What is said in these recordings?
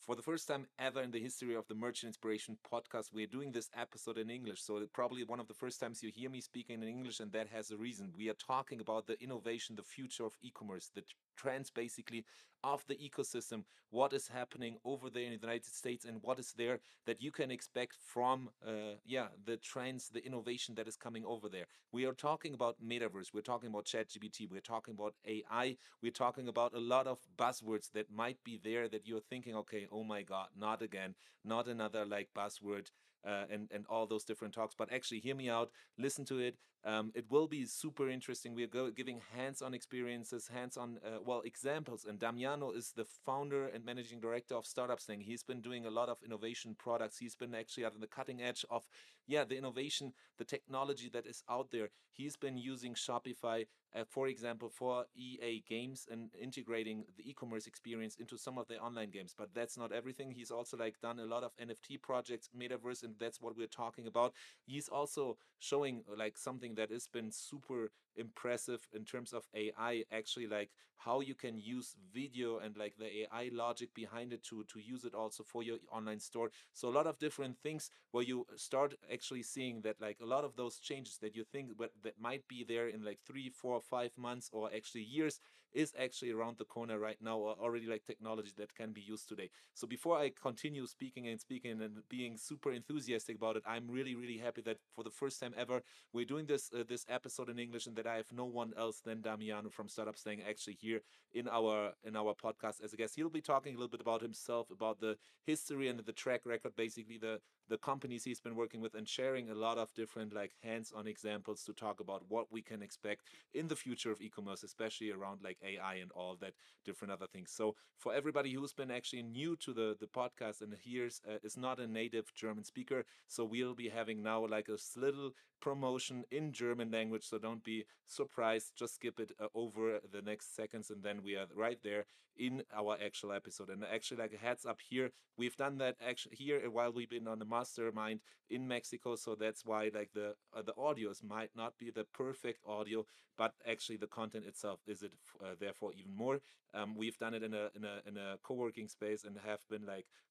for the first time ever in the history of the Merchant Inspiration podcast, we're doing this episode in English. So, probably one of the first times you hear me speaking in English, and that has a reason. We are talking about the innovation, the future of e commerce, the trends basically of the ecosystem, what is happening over there in the United States, and what is there that you can expect from, uh, yeah, the trends, the innovation that is coming over there. We are talking about metaverse, we're talking about ChatGPT, we're talking about AI, we're talking about a lot of buzzwords that might be there that you're thinking, okay, oh my God, not again, not another like buzzword uh, and and all those different talks. But actually, hear me out, listen to it. Um, it will be super interesting. We are go- giving hands-on experiences, hands-on uh, well examples. And Damiano is the founder and managing director of Startup Slang. He's been doing a lot of innovation products. He's been actually at the cutting edge of yeah the innovation, the technology that is out there. He's been using Shopify, uh, for example, for EA games and integrating the e-commerce experience into some of the online games. But that's not everything. He's also like done a lot of NFT projects, metaverse, and that's what we're talking about. He's also showing like something that has been super impressive in terms of AI, actually like how you can use video and like the AI logic behind it to to use it also for your online store. So a lot of different things where you start actually seeing that like a lot of those changes that you think but that might be there in like three, four, five months or actually years is actually around the corner right now or already like technology that can be used today. So before I continue speaking and speaking and being super enthusiastic about it, I'm really really happy that for the first time ever we're doing this uh, this episode in English and that I have no one else than Damiano from Startup Slang actually here in our in our podcast as a guest. He'll be talking a little bit about himself, about the history and the track record, basically the the companies he's been working with and sharing a lot of different like hands-on examples to talk about what we can expect in the future of e-commerce especially around like ai and all that different other things so for everybody who's been actually new to the the podcast and here's uh, is not a native german speaker so we'll be having now like a little promotion in german language so don't be surprised just skip it uh, over the next seconds and then we are right there in our actual episode and actually like a heads up here we've done that actually here while we've been on the mastermind in Mexico. So that's why like the uh, the audios might not be the perfect audio, but actually the content itself is it uh, therefore even more. Um, we've done it in a in a in a co-working space and have been like uh,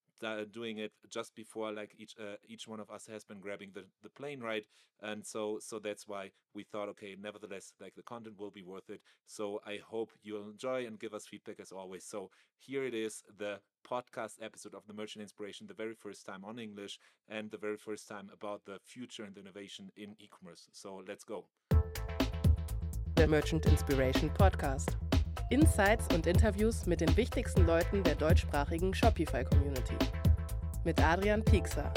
doing it just before like each uh, each one of us has been grabbing the, the plane ride and so so that's why we thought okay nevertheless like the content will be worth it. So i hope you'll enjoy and give us feedback as always. So here it is the podcast episode of the merchant inspiration the very first time on english and the very first time about the future and the innovation in e-commerce. So let's go. The merchant inspiration podcast Insights und Interviews mit den wichtigsten Leuten der deutschsprachigen Shopify-Community. Mit Adrian Piekser.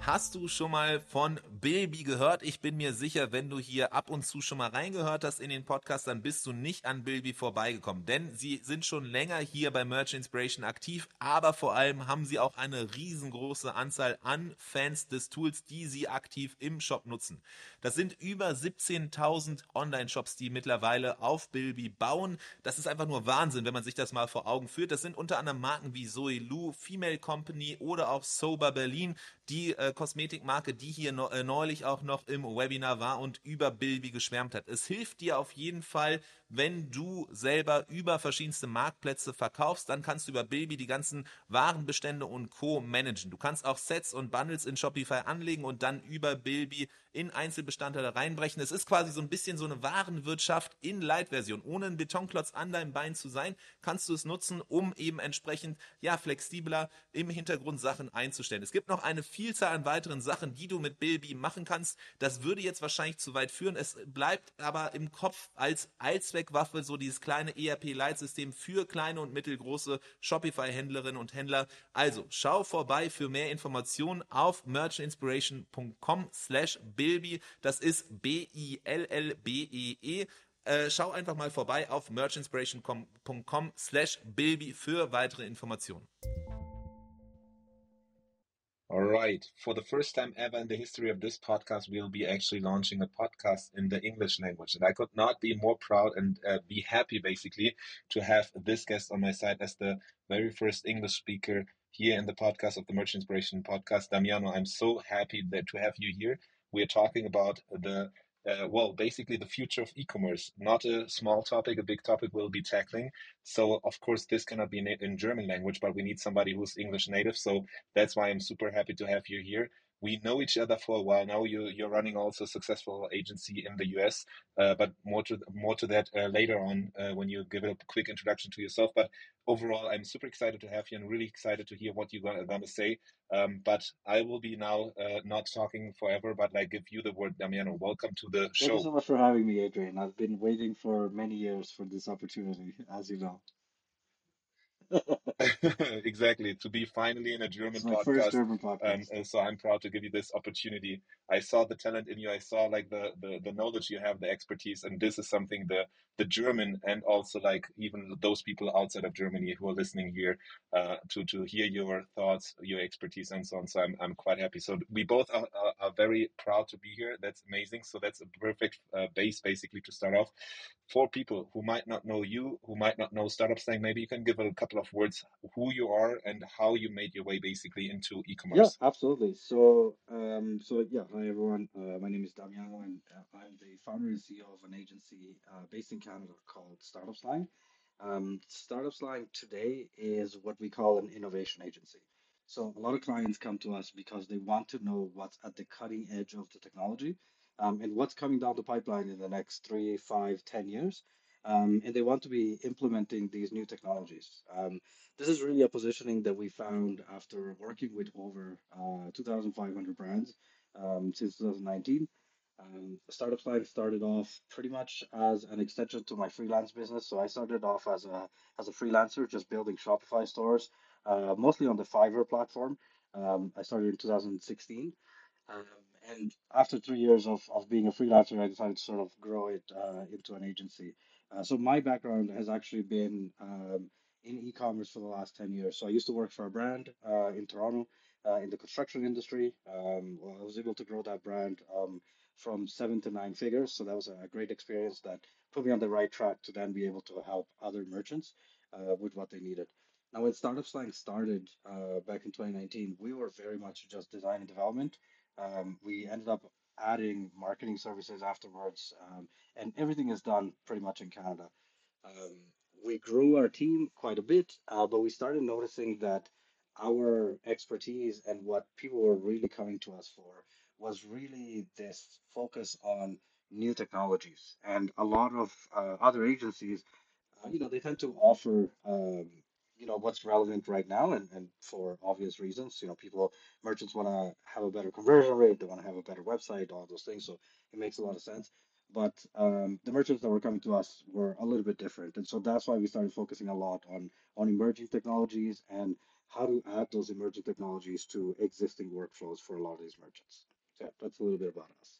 Hast du schon mal von Bilby gehört. Ich bin mir sicher, wenn du hier ab und zu schon mal reingehört hast in den Podcast, dann bist du nicht an Bilby vorbeigekommen. Denn sie sind schon länger hier bei Merch Inspiration aktiv, aber vor allem haben sie auch eine riesengroße Anzahl an Fans des Tools, die sie aktiv im Shop nutzen. Das sind über 17.000 Online-Shops, die mittlerweile auf Bilby bauen. Das ist einfach nur Wahnsinn, wenn man sich das mal vor Augen führt. Das sind unter anderem Marken wie Zoe Lou, Female Company oder auch Sober Berlin, die äh, Kosmetikmarke, die hier äh, neulich auch noch im Webinar war und über Bilby geschwärmt hat. Es hilft dir auf jeden Fall, wenn du selber über verschiedenste Marktplätze verkaufst, dann kannst du über Bilby die ganzen Warenbestände und Co. managen. Du kannst auch Sets und Bundles in Shopify anlegen und dann über Bilby in Einzelbestandteile reinbrechen. Es ist quasi so ein bisschen so eine Warenwirtschaft in Light-Version. Ohne einen Betonklotz an deinem Bein zu sein, kannst du es nutzen, um eben entsprechend ja flexibler im Hintergrund Sachen einzustellen. Es gibt noch eine Vielzahl an weiteren Sachen, die du mit Bilby machen kannst. Das würde jetzt wahrscheinlich zu weit führen. Es bleibt aber im Kopf als Allzweckwaffe so dieses kleine ERP-Leitsystem für kleine und mittelgroße Shopify-Händlerinnen und Händler. Also schau vorbei für mehr Informationen auf merchandinspiration.com slash Bilby. Das ist B-I-L-L-B-E-E. -E. Äh, schau einfach mal vorbei auf merchinspiration.com slash Bilby für weitere Informationen. All right. For the first time ever in the history of this podcast, we'll be actually launching a podcast in the English language. And I could not be more proud and uh, be happy, basically, to have this guest on my side as the very first English speaker here in the podcast of the Merchant Inspiration podcast. Damiano, I'm so happy that to have you here. We are talking about the uh, well, basically the future of e-commerce. Not a small topic, a big topic we'll be tackling. So of course this cannot be in German language, but we need somebody who's English native. So that's why I'm super happy to have you here we know each other for a while now. You you're running also a successful agency in the US, uh, but more to more to that uh, later on uh, when you give a quick introduction to yourself. But overall, I'm super excited to have you and really excited to hear what you're gonna, gonna say. Um, but I will be now uh, not talking forever, but like give you the word, Damiano. Welcome to the show. Thank you so much for having me, Adrian. I've been waiting for many years for this opportunity, as you know. exactly to be finally in a German it's my podcast. first German podcast. So I'm proud to give you this opportunity. I saw the talent in you. I saw like the, the the knowledge you have, the expertise, and this is something the the German and also like even those people outside of Germany who are listening here uh, to to hear your thoughts, your expertise, and so on. So I'm I'm quite happy. So we both are, are, are very proud to be here. That's amazing. So that's a perfect uh, base basically to start off. For people who might not know you, who might not know startup slang, maybe you can give a couple of words who you are and how you made your way basically into e-commerce. Yeah, absolutely. So, um, so yeah, hi everyone. Uh, my name is Damiano, and uh, I'm the founder and CEO of an agency uh, based in Canada called Startup Slang. Um, Startup Slang today is what we call an innovation agency. So a lot of clients come to us because they want to know what's at the cutting edge of the technology um, and what's coming down the pipeline in the next three, five, ten years. Um, and they want to be implementing these new technologies. Um, this is really a positioning that we found after working with over uh, 2,500 brands um, since 2019. Um, Startup Slang started off pretty much as an extension to my freelance business. So I started off as a as a freelancer, just building Shopify stores, uh, mostly on the Fiverr platform. Um, I started in 2016. Um, and after three years of, of being a freelancer, I decided to sort of grow it uh, into an agency. Uh, so my background has actually been um, in e-commerce for the last 10 years. So I used to work for a brand uh, in Toronto uh, in the construction industry. Um, well, I was able to grow that brand um, from seven to nine figures. So that was a great experience that put me on the right track to then be able to help other merchants uh, with what they needed. Now, when Startup Slang started uh, back in 2019, we were very much just design and development. Um, we ended up adding marketing services afterwards, um, and everything is done pretty much in Canada. Um, we grew our team quite a bit, uh, but we started noticing that our expertise and what people were really coming to us for was really this focus on new technologies. And a lot of uh, other agencies, uh, you know, they tend to offer um, you know what's relevant right now and, and for obvious reasons you know people merchants want to have a better conversion rate they want to have a better website all those things so it makes a lot of sense. But um, the merchants that were coming to us were a little bit different and so that's why we started focusing a lot on on emerging technologies and how to add those emerging technologies to existing workflows for a lot of these merchants. So yeah, that's a little bit about us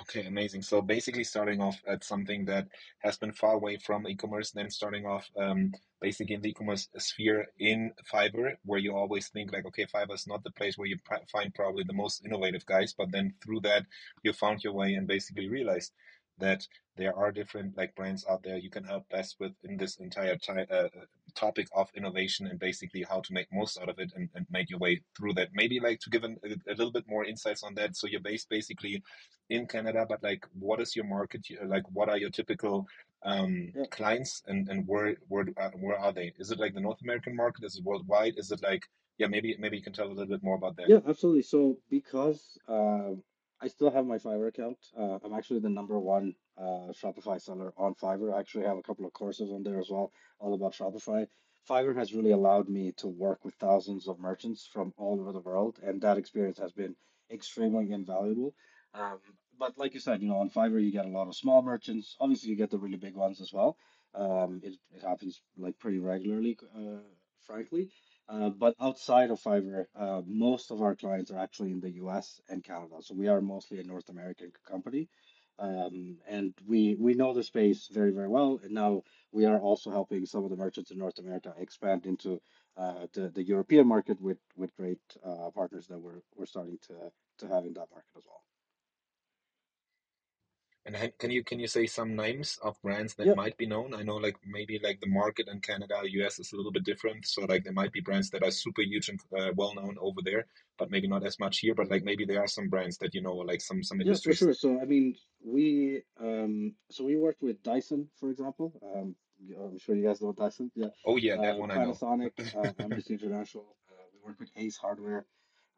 Okay, amazing. So basically, starting off at something that has been far away from e-commerce, then starting off um, basically in the e-commerce sphere in Fiverr, where you always think like, okay, Fiverr is not the place where you find probably the most innovative guys, but then through that you found your way and basically realized that there are different like brands out there you can help best with in this entire ty- uh, topic of innovation and basically how to make most out of it and, and make your way through that. Maybe like to give an, a, a, little bit more insights on that. So you're based basically in canada but like what is your market like what are your typical um, yeah. clients and, and where where uh, where are they? Is it like the north american market? Is it worldwide? Is it like yeah maybe maybe you can tell a little bit more about that. Yeah absolutely. So because uh, I still have my Fiverr account. Uh, I'm actually the number one uh, Shopify seller on Fiverr. I actually have a couple of courses on there as well, all about Shopify. Fiverr has really allowed me to work with thousands of merchants from all over the world, and that experience has been extremely invaluable. Um, but like you said, you know, on Fiverr you get a lot of small merchants. Obviously, you get the really big ones as well. Um, it, it happens like pretty regularly, uh, frankly. Uh, but outside of Fiverr, uh, most of our clients are actually in the US and Canada. So we are mostly a North American company. Um, and we we know the space very, very well. And now we are also helping some of the merchants in North America expand into uh, the, the European market with, with great uh, partners that we're, we're starting to, to have in that market as well. And can you can you say some names of brands that might be known? I know like maybe like the market in Canada, US is a little bit different. So like there might be brands that are super huge and uh, well known over there, but maybe not as much here. But like maybe there are some brands that you know, like some some industries. yeah, for sure. So I mean, we um, so we worked with Dyson, for example. Um, I'm sure you guys know Dyson. Yeah. Oh yeah, that Uh, one I know. Panasonic, uh, Amnesty International. Uh, we worked with Ace Hardware.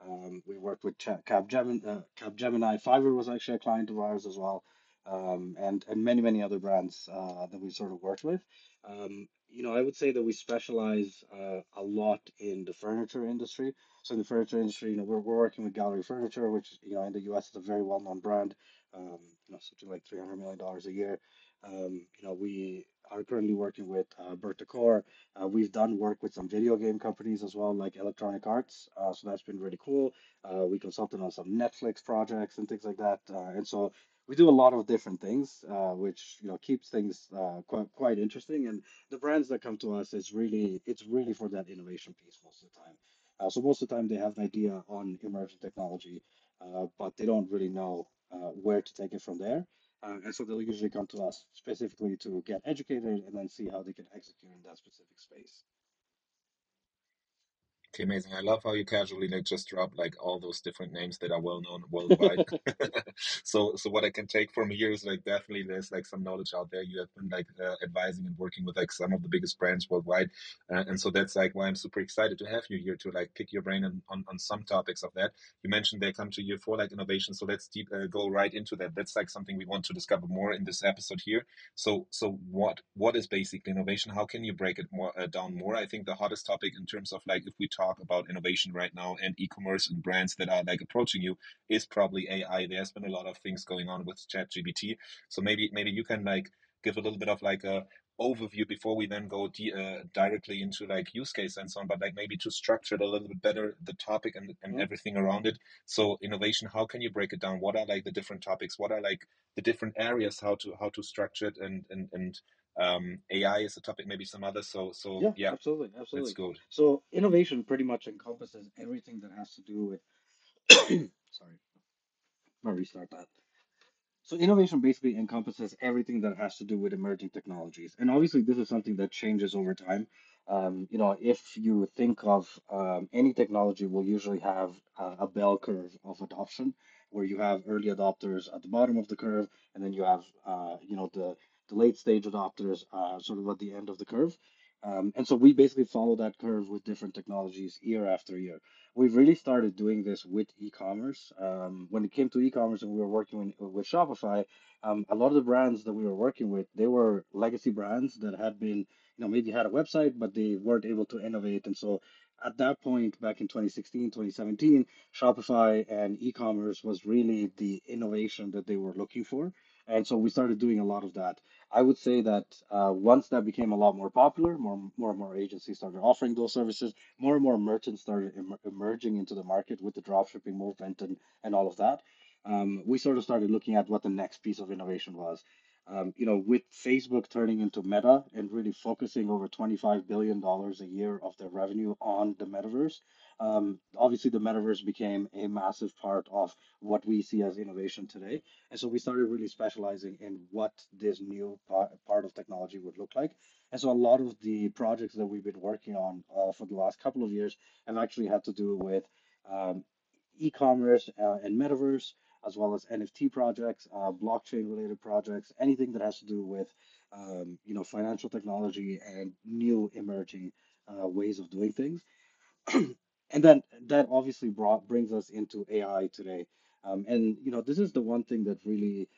Um, we worked with Cha- Capgemini. Uh, Capgemini. Fiverr was actually a client of ours as well. Um, and and many many other brands uh, that we sort of worked with. Um, you know, I would say that we specialize uh, a lot in the furniture industry. So in the furniture industry, you know, we're, we're working with Gallery Furniture, which, you know, in the US is a very well-known brand, um, you know, something like $300 million a year. Um, you know, we are currently working with uh, Bert Decor. Uh, we've done work with some video game companies as well, like Electronic Arts. Uh, so that's been really cool. Uh, we consulted on some Netflix projects and things like that. Uh, and so we do a lot of different things, uh, which, you know, keeps things uh, quite quite interesting. And the brands that come to us is really it's really for that innovation piece most of the time. Uh, so most of the time they have an idea on emerging technology, uh, but they don't really know uh, where to take it from there. Uh, and so they'll usually come to us specifically to get educated and then see how they can execute in that specific space. Okay, amazing. I love how you casually like just drop like all those different names that are well known worldwide. so, so what I can take from here is like definitely there's like some knowledge out there. You have been like uh, advising and working with like some of the biggest brands worldwide, uh, and so that's like why I'm super excited to have you here to like pick your brain on on, on some topics of that. You mentioned they come to you for like innovation, so let's deep uh, go right into that. That's like something we want to discover more in this episode here. So, so what what is basically innovation? How can you break it more uh, down more? I think the hottest topic in terms of like if we talk about innovation right now and e-commerce and brands that are like approaching you is probably AI. There's been a lot of things going on with ChatGPT. So maybe maybe you can like give a little bit of like a overview before we then go uh, directly into like use case and so on but like maybe to structure it a little bit better the topic and, and mm-hmm. everything around it so innovation how can you break it down what are like the different topics what are like the different areas how to how to structure it and and and um, AI is a topic, maybe some other. So, so yeah, yeah, absolutely, absolutely. That's good. So, innovation pretty much encompasses everything that has to do with. sorry, I'll restart that. So, innovation basically encompasses everything that has to do with emerging technologies, and obviously, this is something that changes over time. Um, you know, if you think of um, any technology, will usually have uh, a bell curve of adoption, where you have early adopters at the bottom of the curve, and then you have, uh, you know, the the late stage adopters are sort of at the end of the curve. Um, and so we basically follow that curve with different technologies year after year. We've really started doing this with e-commerce. Um, when it came to e-commerce and we were working with, with Shopify, um, a lot of the brands that we were working with, they were legacy brands that had been, you know, maybe had a website, but they weren't able to innovate. And so at that point, back in 2016, 2017, Shopify and e-commerce was really the innovation that they were looking for. And so we started doing a lot of that. I would say that uh, once that became a lot more popular, more more and more agencies started offering those services. More and more merchants started em- emerging into the market with the dropshipping movement and and all of that. Um, we sort of started looking at what the next piece of innovation was. Um, you know, with Facebook turning into Meta and really focusing over $25 billion a year of their revenue on the metaverse, um, obviously the metaverse became a massive part of what we see as innovation today. And so we started really specializing in what this new part, part of technology would look like. And so a lot of the projects that we've been working on uh, for the last couple of years have actually had to do with um, e-commerce uh, and metaverse as well as NFT projects, uh, blockchain related projects, anything that has to do with um, you know financial technology and new emerging uh, ways of doing things. and then that obviously brought brings us into AI today. Um, and you know this is the one thing that really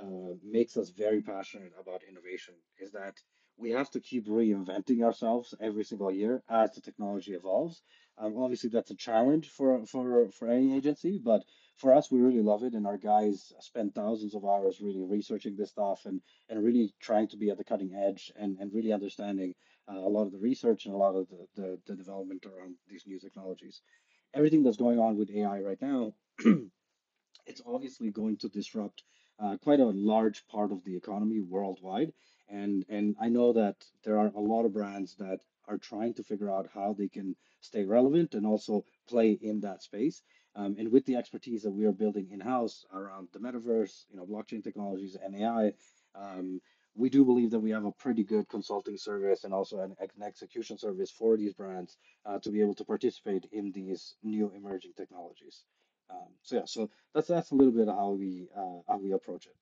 uh, makes us very passionate about innovation is that we have to keep reinventing ourselves every single year as the technology evolves. Um, obviously, that's a challenge for for for any agency, but for us, we really love it, and our guys spend thousands of hours really researching this stuff and and really trying to be at the cutting edge and and really understanding uh, a lot of the research and a lot of the, the the development around these new technologies. Everything that's going on with AI right now, it's obviously going to disrupt uh, quite a large part of the economy worldwide. And and I know that there are a lot of brands that are trying to figure out how they can stay relevant and also play in that space. Um, and with the expertise that we are building in house around the metaverse, you know, blockchain technologies and AI, um, we do believe that we have a pretty good consulting service and also an, an execution service for these brands uh, to be able to participate in these new emerging technologies. Um, so yeah, so that's that's a little bit how we uh, how we approach it.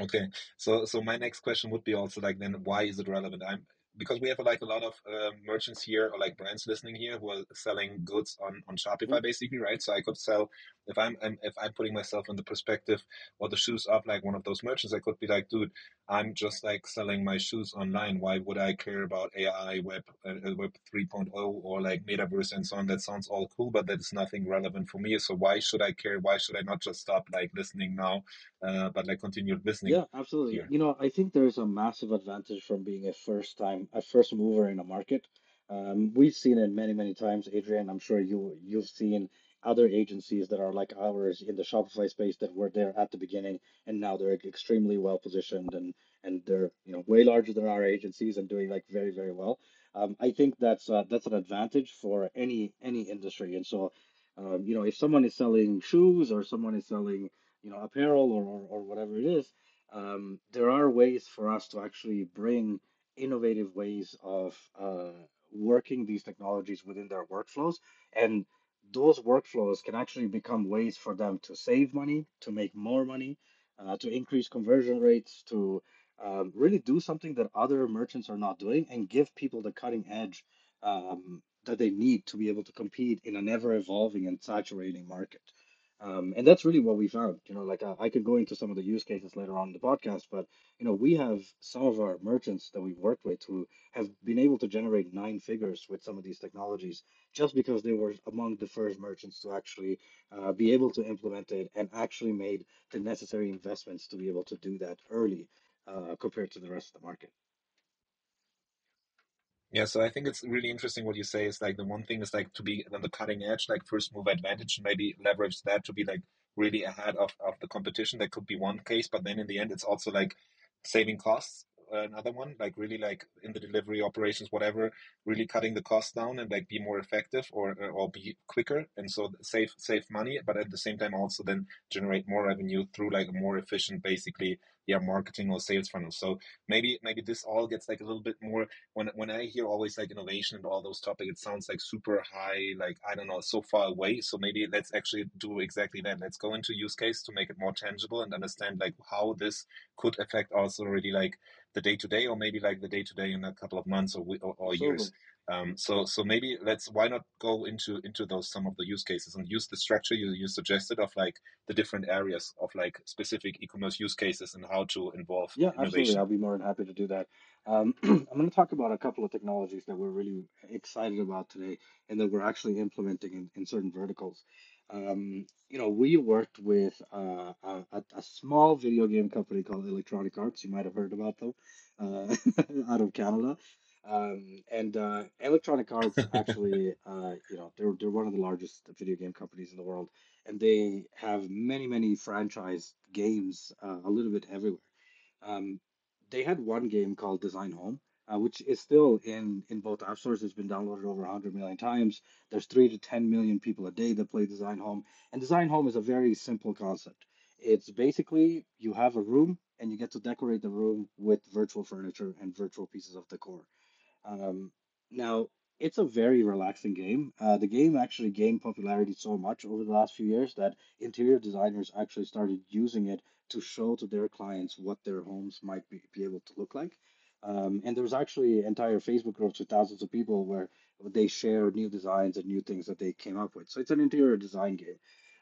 Okay, so so my next question would be also like then why is it relevant? I'm because we have like a lot of uh, merchants here or like brands listening here who are selling goods on on Shopify mm-hmm. basically, right? So I could sell if I'm, I'm, if I'm putting myself in the perspective or the shoes of like one of those merchants, I could be like, dude, I'm just like selling my shoes online. Why would I care about AI, Web uh, Web 3.0 or like metaverse and so on? That sounds all cool, but that's nothing relevant for me. So why should I care? Why should I not just stop like listening now, uh, but like continue listening? Yeah, absolutely. Here? You know, I think there's a massive advantage from being a first time a first mover in a market. Um, we've seen it many, many times, Adrian. I'm sure you you've seen other agencies that are like ours in the Shopify space that were there at the beginning, and now they're extremely well positioned and and they're you know way larger than our agencies and doing like very very well. Um, I think that's uh, that's an advantage for any any industry. And so, um, you know, if someone is selling shoes or someone is selling you know apparel or or, or whatever it is, um, there are ways for us to actually bring innovative ways of uh, working these technologies within their workflows. And those workflows can actually become ways for them to save money, to make more money, uh, to increase conversion rates, to um, really do something that other merchants are not doing and give people the cutting edge um, that they need to be able to compete in an ever evolving and saturating market. Um, and that's really what we found. You know, like I, I could go into some of the use cases later on in the podcast, but you know, we have some of our merchants that we've worked with who have been able to generate nine figures with some of these technologies just because they were among the first merchants to actually uh, be able to implement it and actually made the necessary investments to be able to do that early uh, compared to the rest of the market. Yeah, so I think it's really interesting what you say is like the one thing is like to be on the cutting edge, like first move advantage, and maybe leverage that to be like really ahead of, of the competition. That could be one case, but then in the end, it's also like saving costs another one, like really like in the delivery operations, whatever, really cutting the cost down and like be more effective or uh, or be quicker and so save save money, but at the same time also then generate more revenue through like a more efficient basically yeah marketing or sales funnel. So maybe maybe this all gets like a little bit more when when I hear always like innovation and all those topics, it sounds like super high, like I don't know, so far away. So maybe let's actually do exactly that. Let's go into use case to make it more tangible and understand like how this could affect also really like the day to day, or maybe like the day to day in a couple of months or or, or years. Um, so so maybe let's why not go into into those some of the use cases and use the structure you, you suggested of like the different areas of like specific e-commerce use cases and how to involve yeah innovation. absolutely i'll be more than happy to do that um, i'm going to talk about a couple of technologies that we're really excited about today and that we're actually implementing in, in certain verticals um, you know, we worked with uh, a, a, small video game company called Electronic Arts. You might have heard about them uh, out of Canada. Um, and uh, Electronic Arts actually, uh, you know, they're, they're one of the largest video game companies in the world, and they have many, many franchise games uh, a little bit everywhere. Um, they had one game called Design Home, uh, which is still in in both app stores. It's been downloaded over 100 million times. There's three to 10 million people a day that play Design Home, and Design Home is a very simple concept. It's basically you have a room and you get to decorate the room with virtual furniture and virtual pieces of decor. Um, now, it's a very relaxing game. Uh, the game actually gained popularity so much over the last few years that interior designers actually started using it to show to their clients what their homes might be, be able to look like. Um, and there's actually entire Facebook groups with thousands of people where they share new designs and new things that they came up with. So it's an interior design game.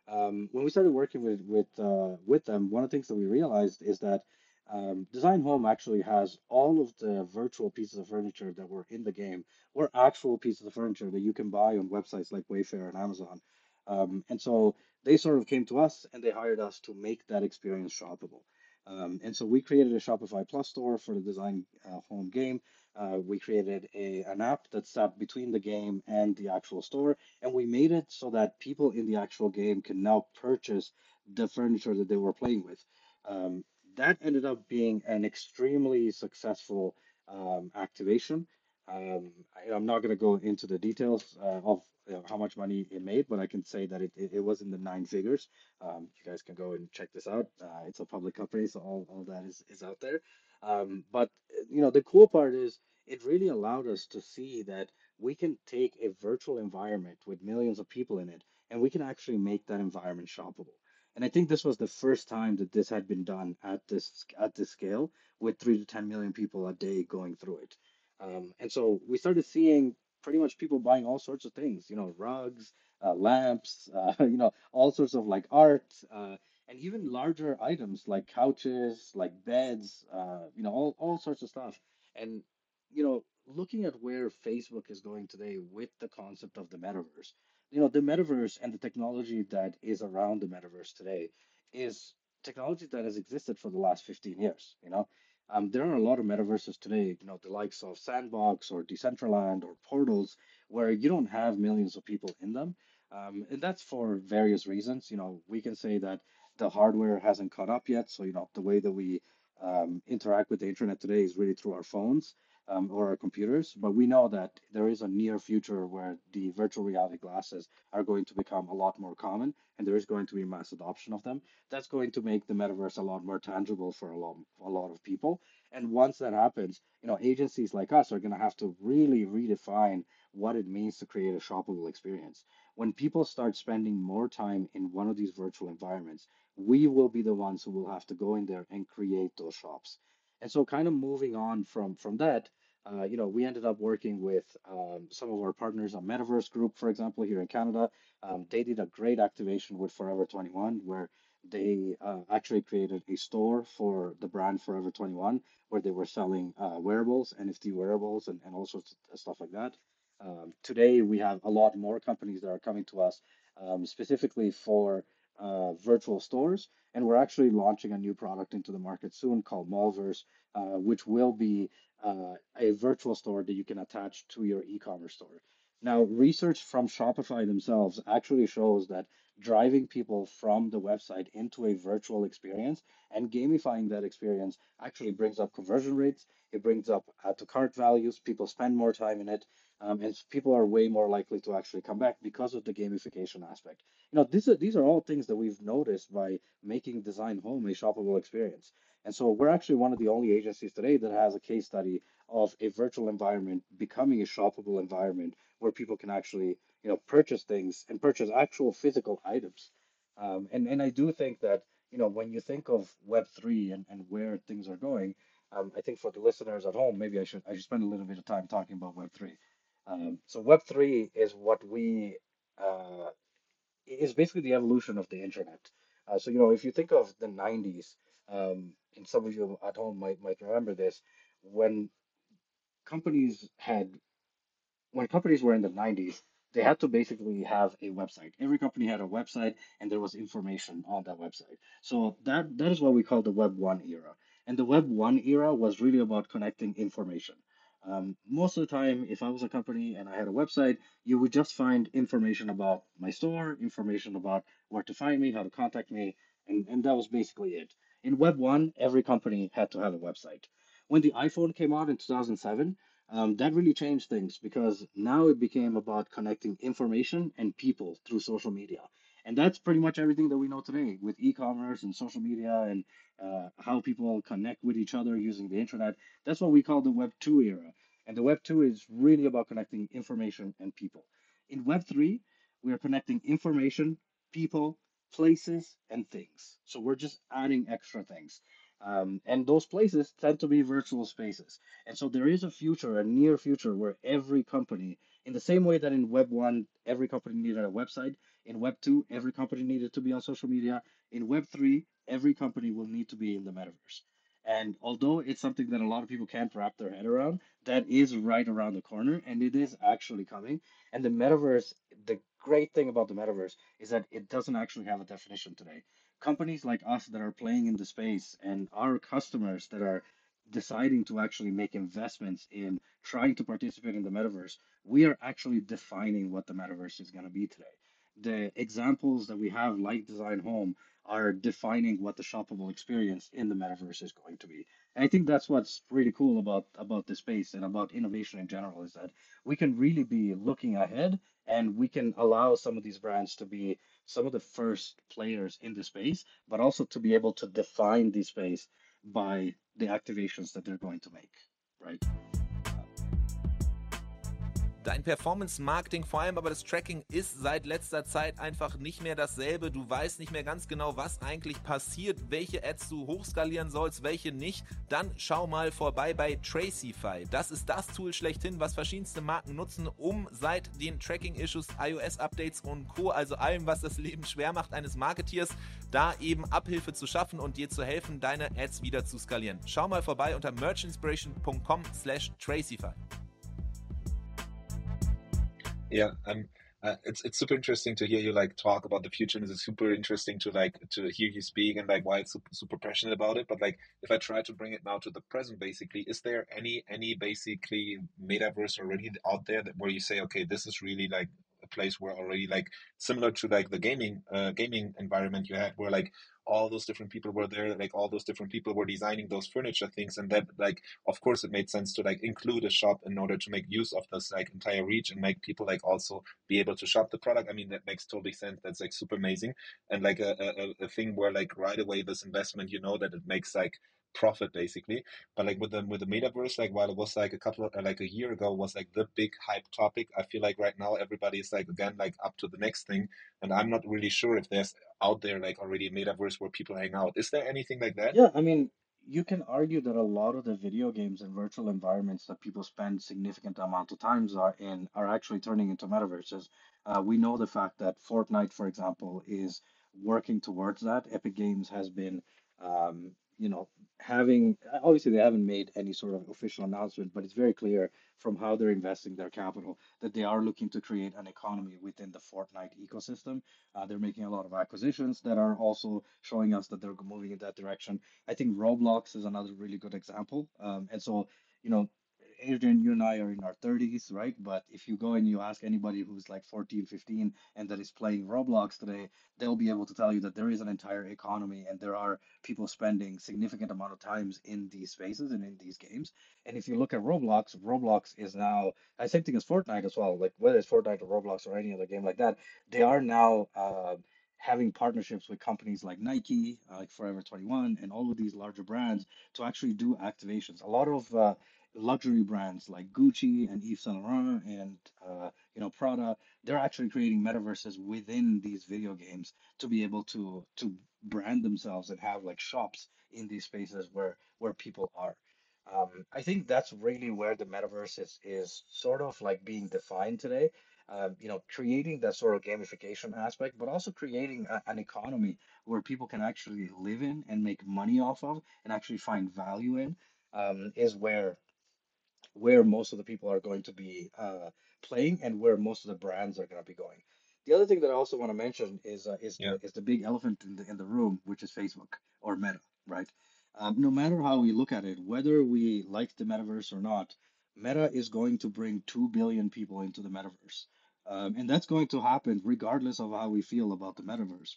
Um, when we started working with with uh, with them, one of the things that we realized is that um, Design Home actually has all of the virtual pieces of furniture that were in the game, or actual pieces of furniture that you can buy on websites like Wayfair and Amazon. Um, and so they sort of came to us and they hired us to make that experience shoppable. Um, and so we created a Shopify Plus store for the Design uh, Home game. Uh, we created a, an app that sat between the game and the actual store, and we made it so that people in the actual game can now purchase the furniture that they were playing with. Um, that ended up being an extremely successful um, activation. Um, I, I'm not going to go into the details uh, of how much money it made, but I can say that it, it, it was in the nine figures. Um, you guys can go and check this out. Uh, it's a public company, so all, all that is, is out there. Um, but you know, the cool part is it really allowed us to see that we can take a virtual environment with millions of people in it, and we can actually make that environment shoppable. And I think this was the first time that this had been done at this at this scale with three to 10 million people a day going through it. Um, and so we started seeing pretty much people buying all sorts of things, you know, rugs, uh, lamps, uh, you know, all sorts of like art, uh, and even larger items like couches, like beds, uh, you know, all, all sorts of stuff. And, you know, looking at where Facebook is going today with the concept of the metaverse, you know, the metaverse and the technology that is around the metaverse today is technology that has existed for the last 15 years, you know um, there are a lot of metaverses today, you know, the likes of Sandbox or Decentraland or Portals, where you don't have millions of people in them. Um, and that's for various reasons. You know, we can say that the hardware hasn't caught up yet. So, you know, the way that we um, interact with the internet today is really through our phones um, or our computers. But we know that there is a near future where the virtual reality glasses are going to become a lot more common and there is going to be mass adoption of them. That's going to make the metaverse a lot more tangible for a lot, a lot of people. And once that happens, you know, agencies like us are going to have to really redefine what it means to create a shoppable experience. When people start spending more time in one of these virtual environments, we will be the ones who will have to go in there and create those shops. And so, kind of moving on from from that, uh, you know, we ended up working with um, some of our partners on Metaverse Group, for example, here in Canada. Um, they did a great activation with Forever 21, where they uh, actually created a store for the brand Forever 21, where they were selling uh, wearables, NFT wearables, and, and all sorts of stuff like that. Um, today, we have a lot more companies that are coming to us um, specifically for uh, virtual stores, and we're actually launching a new product into the market soon called Mallverse, uh, which will be uh, a virtual store that you can attach to your e-commerce store. Now, research from Shopify themselves actually shows that driving people from the website into a virtual experience and gamifying that experience actually brings up conversion rates. It brings up add to cart values. People spend more time in it, um, and people are way more likely to actually come back because of the gamification aspect. You know, these are these are all things that we've noticed by making Design Home a shoppable experience. And so we're actually one of the only agencies today that has a case study of a virtual environment becoming a shoppable environment where people can actually, you know, purchase things and purchase actual physical items. Um, and and I do think that you know when you think of Web three and, and where things are going, um, I think for the listeners at home, maybe I should I should spend a little bit of time talking about Web three. Um, so Web three is what we uh, is basically the evolution of the internet. Uh, so you know if you think of the '90s, um, and some of you at home might might remember this, when companies had when companies were in the 90s, they had to basically have a website. Every company had a website and there was information on that website. So that that is what we call the Web 1 era. And the Web 1 era was really about connecting information. Um, most of the time, if I was a company and I had a website, you would just find information about my store, information about where to find me, how to contact me, and, and that was basically it. In Web 1, every company had to have a website. When the iPhone came out in 2007, um, that really changed things because now it became about connecting information and people through social media. And that's pretty much everything that we know today with e commerce and social media and uh, how people connect with each other using the internet. That's what we call the Web 2 era. And the Web 2 is really about connecting information and people. In Web 3, we are connecting information, people, places, and things. So we're just adding extra things. Um, and those places tend to be virtual spaces. And so there is a future, a near future, where every company, in the same way that in Web 1, every company needed a website, in Web 2, every company needed to be on social media, in Web 3, every company will need to be in the metaverse. And although it's something that a lot of people can't wrap their head around, that is right around the corner and it is actually coming. And the metaverse, the great thing about the metaverse is that it doesn't actually have a definition today companies like us that are playing in the space and our customers that are deciding to actually make investments in trying to participate in the metaverse, we are actually defining what the metaverse is going to be today. The examples that we have, like Design Home, are defining what the shoppable experience in the metaverse is going to be. And I think that's what's really cool about about this space and about innovation in general is that we can really be looking ahead and we can allow some of these brands to be some of the first players in the space, but also to be able to define the space by the activations that they're going to make, right? Dein Performance-Marketing, vor allem aber das Tracking, ist seit letzter Zeit einfach nicht mehr dasselbe. Du weißt nicht mehr ganz genau, was eigentlich passiert, welche Ads du hochskalieren sollst, welche nicht. Dann schau mal vorbei bei Tracify. Das ist das Tool schlechthin, was verschiedenste Marken nutzen, um seit den Tracking-Issues, iOS-Updates und Co., also allem, was das Leben schwer macht eines Marketeers, da eben Abhilfe zu schaffen und dir zu helfen, deine Ads wieder zu skalieren. Schau mal vorbei unter merchinspiration.com slash Tracify. Yeah um uh, it's it's super interesting to hear you like talk about the future and it's super interesting to like to hear you speak and like why it's super, super passionate about it but like if i try to bring it now to the present basically is there any any basically metaverse already out there that where you say okay this is really like a place where already like similar to like the gaming uh, gaming environment you had where like all those different people were there like all those different people were designing those furniture things and that like of course it made sense to like include a shop in order to make use of this like entire reach and make people like also be able to shop the product. I mean that makes totally sense. That's like super amazing. And like a, a, a thing where like right away this investment you know that it makes like profit basically. But like with the with the metaverse, like while it was like a couple of like a year ago was like the big hype topic, I feel like right now everybody is like again like up to the next thing, and I'm not really sure if there's out there like already a metaverse where people hang out. Is there anything like that? Yeah, I mean, you can argue that a lot of the video games and virtual environments that people spend significant amount of times are in are actually turning into metaverses. Uh, we know the fact that Fortnite, for example, is working towards that. Epic Games has been um, you know, having obviously they haven't made any sort of official announcement, but it's very clear from how they're investing their capital that they are looking to create an economy within the Fortnite ecosystem. Uh, they're making a lot of acquisitions that are also showing us that they're moving in that direction. I think Roblox is another really good example. Um, and so, you know, Adrian, you and I are in our 30s, right? But if you go and you ask anybody who's like 14, 15 and that is playing Roblox today, they'll be able to tell you that there is an entire economy and there are people spending significant amount of times in these spaces and in these games. And if you look at Roblox, Roblox is now the same thing as Fortnite as well. Like whether it's Fortnite or Roblox or any other game like that, they are now uh, having partnerships with companies like Nike, uh, like Forever 21, and all of these larger brands to actually do activations. A lot of uh, luxury brands like Gucci and Yves Saint Laurent and uh, you know Prada, they're actually creating metaverses within these video games to be able to to brand themselves and have like shops in these spaces where where people are. Um, I think that's really where the metaverse is is sort of like being defined today. Um, you know, creating that sort of gamification aspect, but also creating a, an economy where people can actually live in and make money off of and actually find value in um, is where where most of the people are going to be uh, playing and where most of the brands are going to be going. The other thing that I also want to mention is uh, is Yeah. the, is the big elephant in the in the room, which is Facebook or Meta, right? Um, no matter how we look at it, whether we like the metaverse or not, Meta is going to bring two billion people into the metaverse, um, and that's going to happen regardless of how we feel about the metaverse.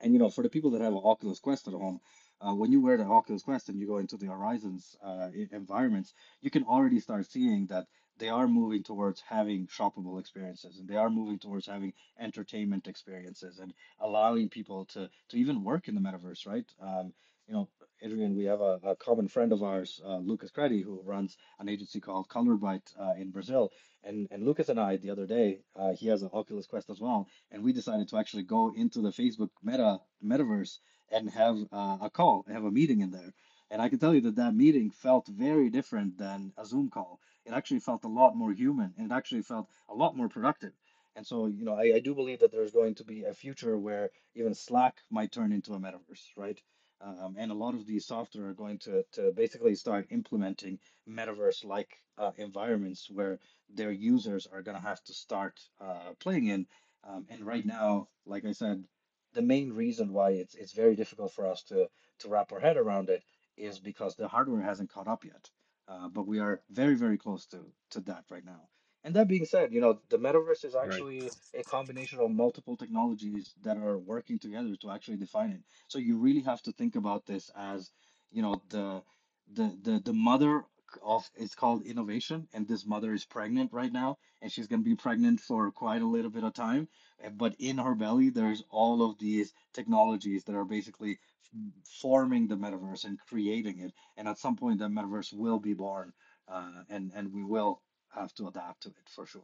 And you know, for the people that have an Oculus Quest at home, uh, when you wear the Oculus Quest and you go into the Horizons uh, environments, you can already start seeing that they are moving towards having shoppable experiences and they are moving towards having entertainment experiences and allowing people to to even work in the metaverse, right? Um, you know, Adrian, we have a, a common friend of ours, uh, Lucas Credi, who runs an agency called Colorbite uh, in Brazil. And and Lucas and I, the other day, uh, he has an Oculus Quest as well, and we decided to actually go into the Facebook Meta metaverse and have uh, a call, have a meeting in there. And I can tell you that that meeting felt very different than a Zoom call. It actually felt a lot more human, and it actually felt a lot more productive. And so, you know, I, I do believe that there's going to be a future where even Slack might turn into a metaverse, right? Um, and a lot of these software are going to, to basically start implementing metaverse-like uh, environments where their users are going to have to start uh, playing in. Um, and right now, like I said, the main reason why it's it's very difficult for us to to wrap our head around it is because the hardware hasn't caught up yet. Uh, but we are very very close to to that right now. And that being said, you know, the metaverse is Right. actually a combination of multiple technologies that are working together to actually define it. So you really have to think about this as, you know, the the the the mother of it's called innovation, and this mother is pregnant right now, and she's going to be pregnant for quite a little bit of time. But in her belly, there's all of these technologies that are basically forming the metaverse and creating it. And at some point, the metaverse will be born, uh, and and we will have to adapt to it for sure.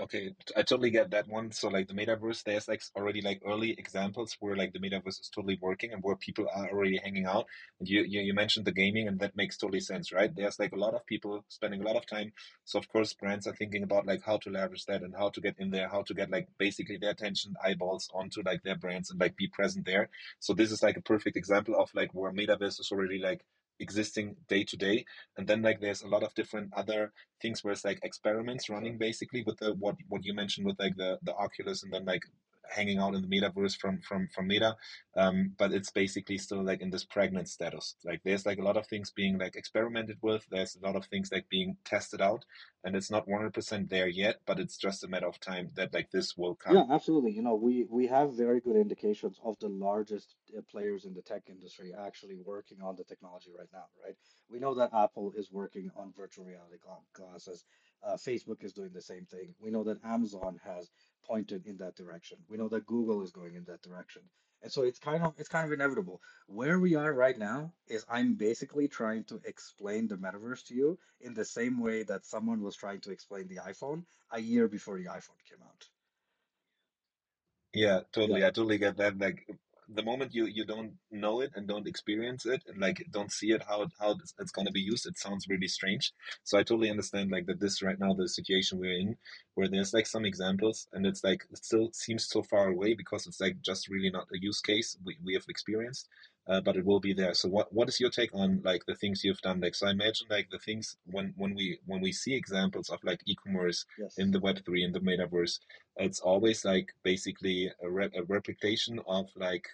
Okay, I totally get that one. So like the metaverse, there's like already like early examples where like the metaverse is totally working and where people are already hanging out. And you you, you mentioned the gaming, and that makes totally sense, right? There's like a lot of people spending a lot of time. So of course, brands are thinking about like how to leverage that and how to get in there, how to get like basically their attention, eyeballs onto like their brands and like be present there. So this is like a perfect example of like where metaverse is already like existing day to day. And then like there's a lot of different other things where it's like experiments running basically with the what what you mentioned with like the the Oculus and then like hanging out in the metaverse from from from Meta, um, but it's basically still like in this pregnant status. Like there's like a lot of things being like experimented with. There's a lot of things like being tested out, and it's not 100% there yet, but it's just a matter of time that like this will come. Yeah, absolutely. You know, we we have very good indications of the largest uh, players in the tech industry actually working on the technology right now, right? We know that Apple is working on virtual reality glasses. Uh, Facebook is doing the same thing. We know that Amazon has pointed in that direction. We know that Google is going in that direction. And so it's kind of it's kind of inevitable. Where we are right now is I'm basically trying to explain the metaverse to you in the same way that someone was trying to explain the iPhone a year before the iPhone came out. Yeah, Yeah. totally. I totally get that. Like the moment you you don't know it and don't experience it and like don't see it how how it's, going to be used, it sounds really strange. So I totally understand like that this right now the situation we're in where there's like some examples and it's like it still seems so far away because it's like just really not a use case we, we have experienced. Uh, but it will be there. So what what is your take on like the things you've done? Like so I imagine like the things when when we when we see examples of like e-commerce Yes. in the web three in the metaverse it's always like basically a, re- a replication of like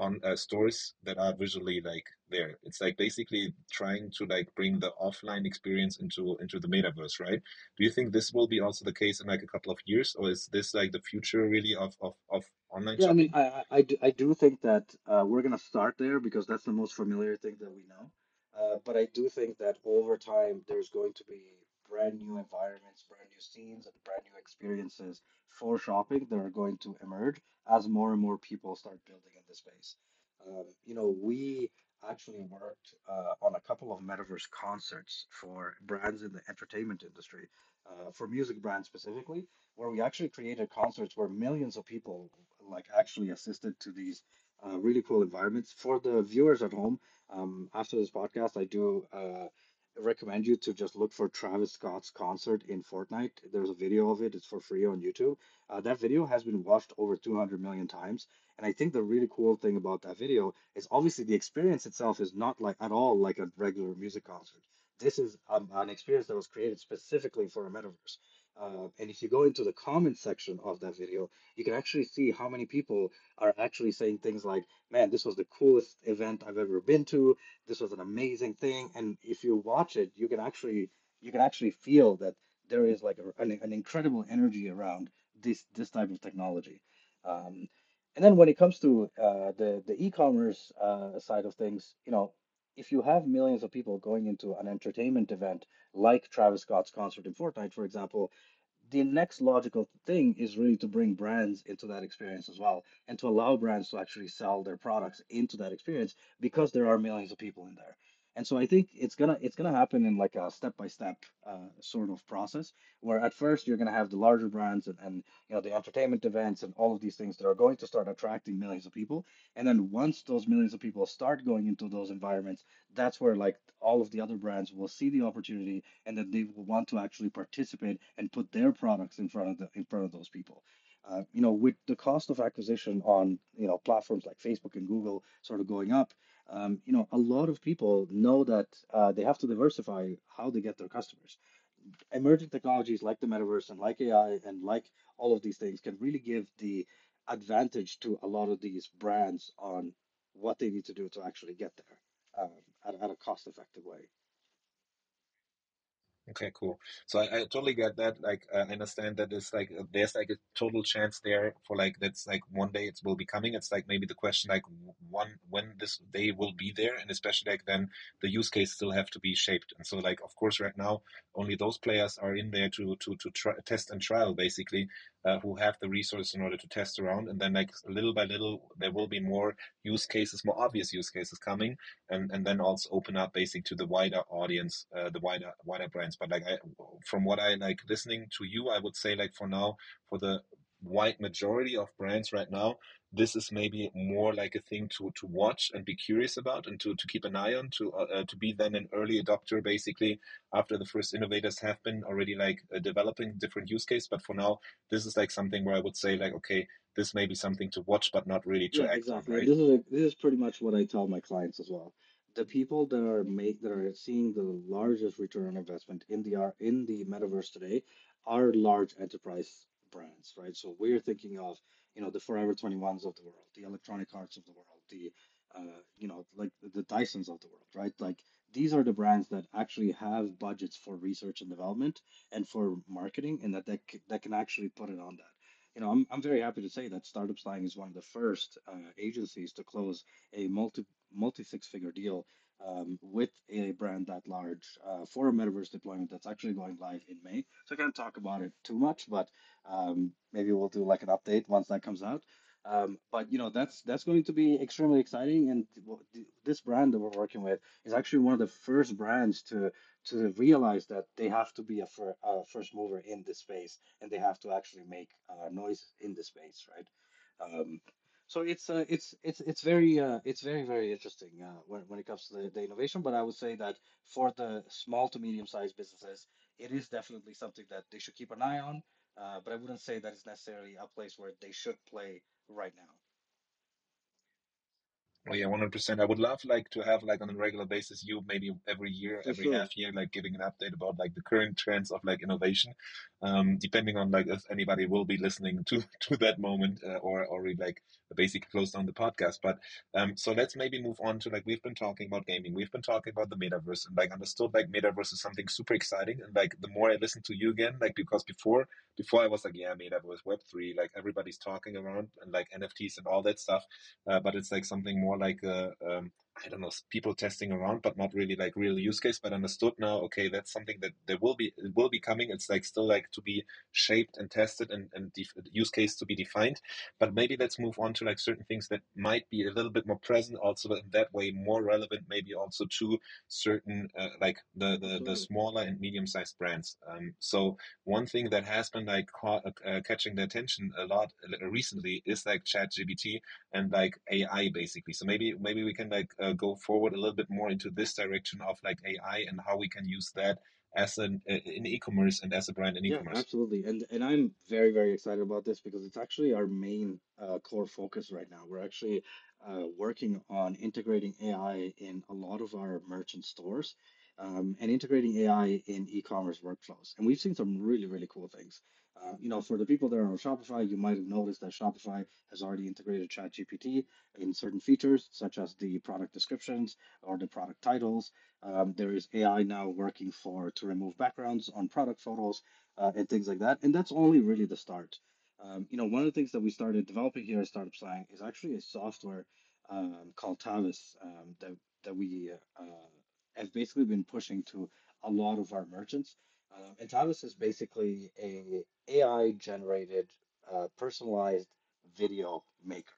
on uh, stores that are visually like there. It's like basically trying to like bring the offline experience into into the metaverse right? Do you think this will be also the case in like a couple of years or is this like the future really of of, of online Yeah, I mean, I, I, I do, I do think that uh, we're gonna start there because that's the most familiar thing that we know. Uh, but I do think that over time, there's going to be brand new environments, brand new scenes, and brand new experiences for shopping that are going to emerge as more and more people start building in this space. Um, you know, we actually worked uh, on a couple of metaverse concerts for brands in the entertainment industry, uh, for music brands specifically where we actually created concerts where millions of people like actually assisted to these uh, really cool environments. For the viewers at home, um, after this podcast, I do uh, recommend you to just look for Travis Scott's concert in Fortnite. There's a video of it. It's for free on YouTube. Uh, that video has been watched over 200 million times. And I think the really cool thing about that video is obviously the experience itself is not like at all like a regular music concert. This is um, an experience that was created specifically for a metaverse. Uh, and if you go into the comment section of that video, you can actually see how many people are actually saying things like, man, this was the coolest event I've ever been to. This was an amazing thing. And if you watch it, you can actually you can actually feel that there is like a, an, an incredible energy around this this type of technology. Um, and then when it comes to uh, the the e-commerce uh, side of things, you know, if you have millions of people going into an entertainment event like Travis Scott's concert in Fortnite, for example, the next logical thing is really to bring brands into that experience as well and to allow brands to actually sell their products into that experience because there are millions of people in there and so i think it's gonna it's gonna happen in like a step by step sort of process where at first you're gonna have the larger brands and, and you know the entertainment events and all of these things that are going to start attracting millions of people and then once those millions of people start going into those environments that's where like all of the other brands will see the opportunity and that they will want to actually participate and put their products in front of the in front of those people. Uh, you know, with the cost of acquisition on you know platforms like Facebook and Google sort of going up, um, you know, a lot of people know that uh, they have to diversify how they get their customers. Emerging technologies like the metaverse and like AI and like all of these things can really give the advantage to a lot of these brands on what they need to do to actually get there um, at, at a cost effective way. Okay, cool. So I, I totally get that. Like, I understand that it's like there's like a total chance there for like that's like one day it will be coming. It's like maybe the question like one when this day will be there, and especially like then the use case still have to be shaped. And so like of course right now only those players are in there to to to try, test and trial basically, uh, who have the resources in order to test around, and then like little by little there will be more use cases, more obvious use cases coming, and and then also open up basically to the wider audience, uh, the wider wider brands. But like I, from what I like listening to you, I would say like for now, for the wide majority of brands right now, this is maybe more like a thing to to watch and be curious about and to, to keep an eye on to uh, uh, to be then an early adopter basically after the first innovators have been already like uh, developing different use case but for now this is like something where i would say like okay this may be something to watch but not really to Yeah, act on exactly. right This is a, this is pretty much what I tell my clients as well. The people that are make that are seeing the largest return on investment in the in the metaverse today are large enterprise brands, right? So we're thinking of, you know, the Forever 21s of the world, the Electronic Arts of the world, the uh, you know, like the Dysons of the world, right? Like these are the brands that actually have budgets for research and development and for marketing, and that that, c- that can actually put it on that you know, I'm, I'm very happy to say that Startup Slang is one of the first uh, agencies to close a multi multi six figure deal um, with a brand that large uh, for a metaverse deployment that's actually going live in May. So I can't talk about it too much, but um, maybe we'll do like an update once that comes out. Um, but you know that's that's going to be extremely exciting, and this brand that we're working with is actually one of the first brands to to realize that they have to be a, fir- a first mover in this space and they have to actually make uh, noise in this space, right? Um, so it's uh, it's it's it's very uh, it's very very interesting uh, when when it comes to the, the innovation. But I would say that for the small to medium sized businesses, it is definitely something that they should keep an eye on. Uh, but I wouldn't say that it's necessarily a place where they should play right now. Oh yeah, one hundred percent. I would love like to have like on a regular basis you maybe every year, For every sure. half year, like giving an update about like the current trends of like innovation. Um, depending on like if anybody will be listening to to that moment uh, or or we like basically close down the podcast. But um, so let's maybe move on to like we've been talking about gaming, we've been talking about the metaverse, and like understood like metaverse is something super exciting. And like the more I listen to you again, like because before before I was like yeah metaverse Web three, like everybody's talking around and like NFTs and all that stuff, uh, but it's like something more like a um, I don't know, people testing around, but not really like real use case. But understood now, okay, that's something that there will be it will be coming. It's like still like to be shaped and tested and and def- use case to be defined. But maybe let's move on to like certain things that might be a little bit more present, also in that way more relevant, maybe also to certain uh, like the the, the smaller and medium sized brands. Um, so one thing that has been like caught, uh, catching the attention a lot uh, recently is like chat ChatGPT and like AI basically. So maybe maybe we can like uh, go forward a little bit more into this direction of like AI and how we can use that as an uh, in e-commerce and as a brand in e-commerce. Yeah, absolutely. And and I'm very, very excited about this because it's actually our main uh, core focus right now. We're actually uh, working on integrating AI in a lot of our merchant stores um, and integrating AI in e-commerce workflows. And we've seen some really, really cool things. Uh, you know, for the people that are on Shopify, you might have noticed that Shopify has already integrated ChatGPT in certain features, such as the product descriptions or the product titles. Um, there is AI now working for to remove backgrounds on product photos uh, and things like that. And that's only really the start. Um, you know, one of the things that we started developing here at Startup Slang is actually a software um, called Tavis um, that that we uh, have basically been pushing to a lot of our merchants. Um, and Tavis is basically a AI generated uh, personalized video maker.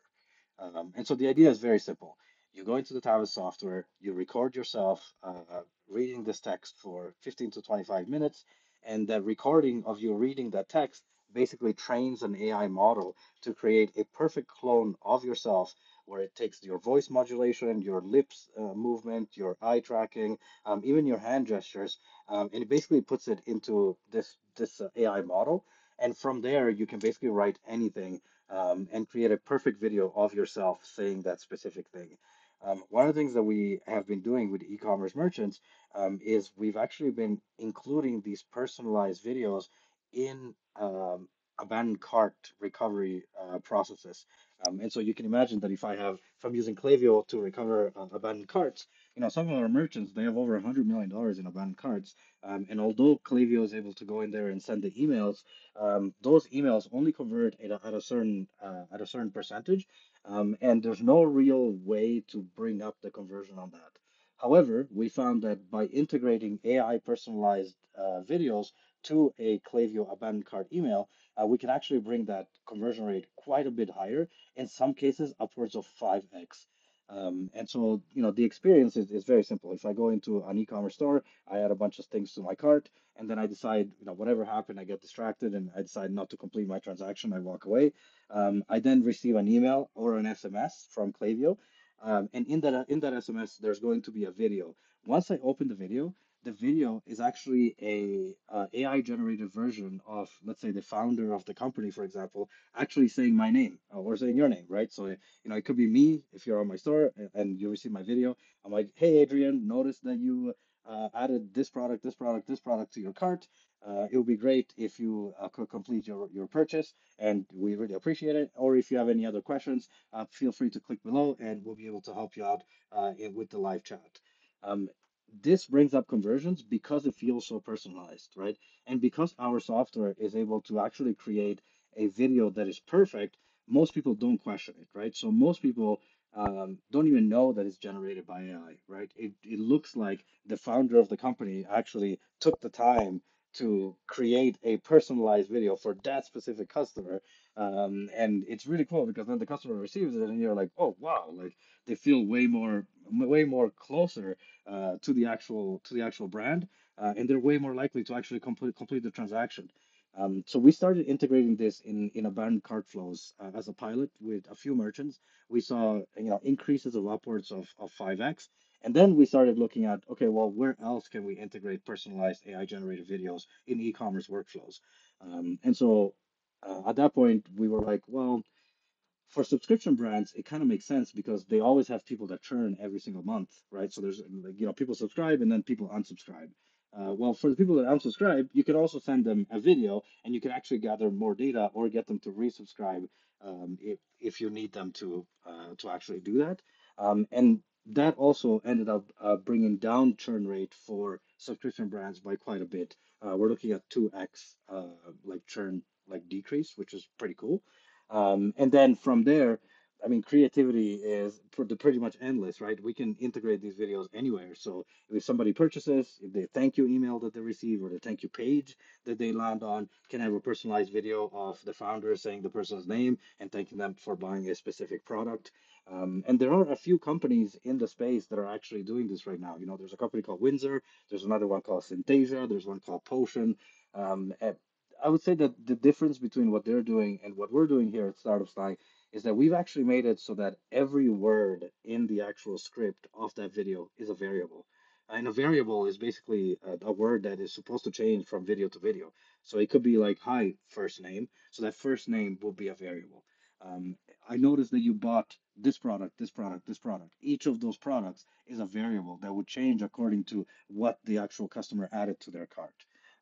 Um, and so the idea is very simple. You go into the Tavis software, you record yourself uh, reading this text for 15 to 25 minutes, and that recording of you reading that text basically trains an AI model to create a perfect clone of yourself where it takes your voice modulation, your lips uh, movement, your eye tracking, um, even your hand gestures, um, and it basically puts it into this this uh, AI model. And from there, you can basically write anything um, and create a perfect video of yourself saying that specific thing. Um, one of the things that we have been doing with e-commerce merchants um, is we've actually been including these personalized videos in um, abandoned cart recovery uh, processes. Um, and so you can imagine that if I have, if I'm using Klaviyo to recover uh, abandoned carts, you know, some of our merchants, they have over $100 million in abandoned carts. Um, and although Klaviyo is able to go in there and send the emails, um, those emails only convert at a, at a certain uh, at a certain percentage. Um, and there's no real way to bring up the conversion on that. However, we found that by integrating AI personalized uh, videos to a Klaviyo abandoned cart email, uh, we can actually bring that conversion rate quite a bit higher, in some cases upwards of 5x. Um, and so, you know, the experience is, is very simple. If I go into an e-commerce store, I add a bunch of things to my cart, and then I decide, you know, whatever happened, I get distracted and I decide not to complete my transaction, I walk away. Um, I then receive an email or an SMS from Klaviyo. Um, and in that in that SMS, there's going to be a video. Once I open the video, the video is actually a AI generated version of, let's say, the founder of the company, for example, actually saying my name uh, or saying your name, right? So, you know, it could be me if you're on my store and you receive my video. I'm like, hey, Adrian, notice that you uh, added this product, this product, this product to your cart. Uh, it would be great if you uh, could complete your, your purchase, and we really appreciate it. Or if you have any other questions, uh, feel free to click below, and we'll be able to help you out uh, with the live chat. Um, this brings up conversions because it feels so personalized, right? And because our software is able to actually create a video that is perfect, most people don't question it, right? So most people um, don't even know that it's generated by AI, right? It, it looks like the founder of the company actually took the time to create a personalized video for that specific customer. Um, and it's really cool because then the customer receives it and you're like, oh wow, like they feel way more way more closer uh, to the actual to the actual brand, uh, and they're way more likely to actually complete complete the transaction. Um, so we started integrating this in in abandoned cart flows uh, as a pilot with a few merchants. We saw you know increases of upwards of of five x, and then we started looking at okay, well, where else can we integrate personalized AI generated videos in e-commerce workflows? Um, and so uh, at that point, we were like, well for subscription brands, it kind of makes sense because they always have people that churn every single month, right? So there's like, you know, people subscribe and then people unsubscribe. Uh, well, for the people that unsubscribe, you can also send them a video and you can actually gather more data or get them to resubscribe um, if, if you need them to uh, to actually do that. Um, and that also ended up uh, bringing down churn rate for subscription brands by quite a bit. Uh, we're looking at 2x uh, like churn like decrease, which is pretty cool. Um, and then from there, I mean, creativity is pretty much endless, right? We can integrate these videos anywhere. So if somebody purchases, if the thank you email that they receive or the thank you page that they land on can have a personalized video of the founder saying the person's name and thanking them for buying a specific product. Um, and there are a few companies in the space that are actually doing this right now. You know, there's a company called Windsor, there's another one called Synthesia, there's one called Potion. Um, I would say that the difference between what they're doing and what we're doing here at Startup Slang is that we've actually made it so that every word in the actual script of that video is a variable. And a variable is basically a, a, word that is supposed to change from video to video. So it could be like, hi, first name. So that first name will be a variable. Um, I noticed that you bought this product, this product, this product. Each of those products is a variable that would change according to what the actual customer added to their cart.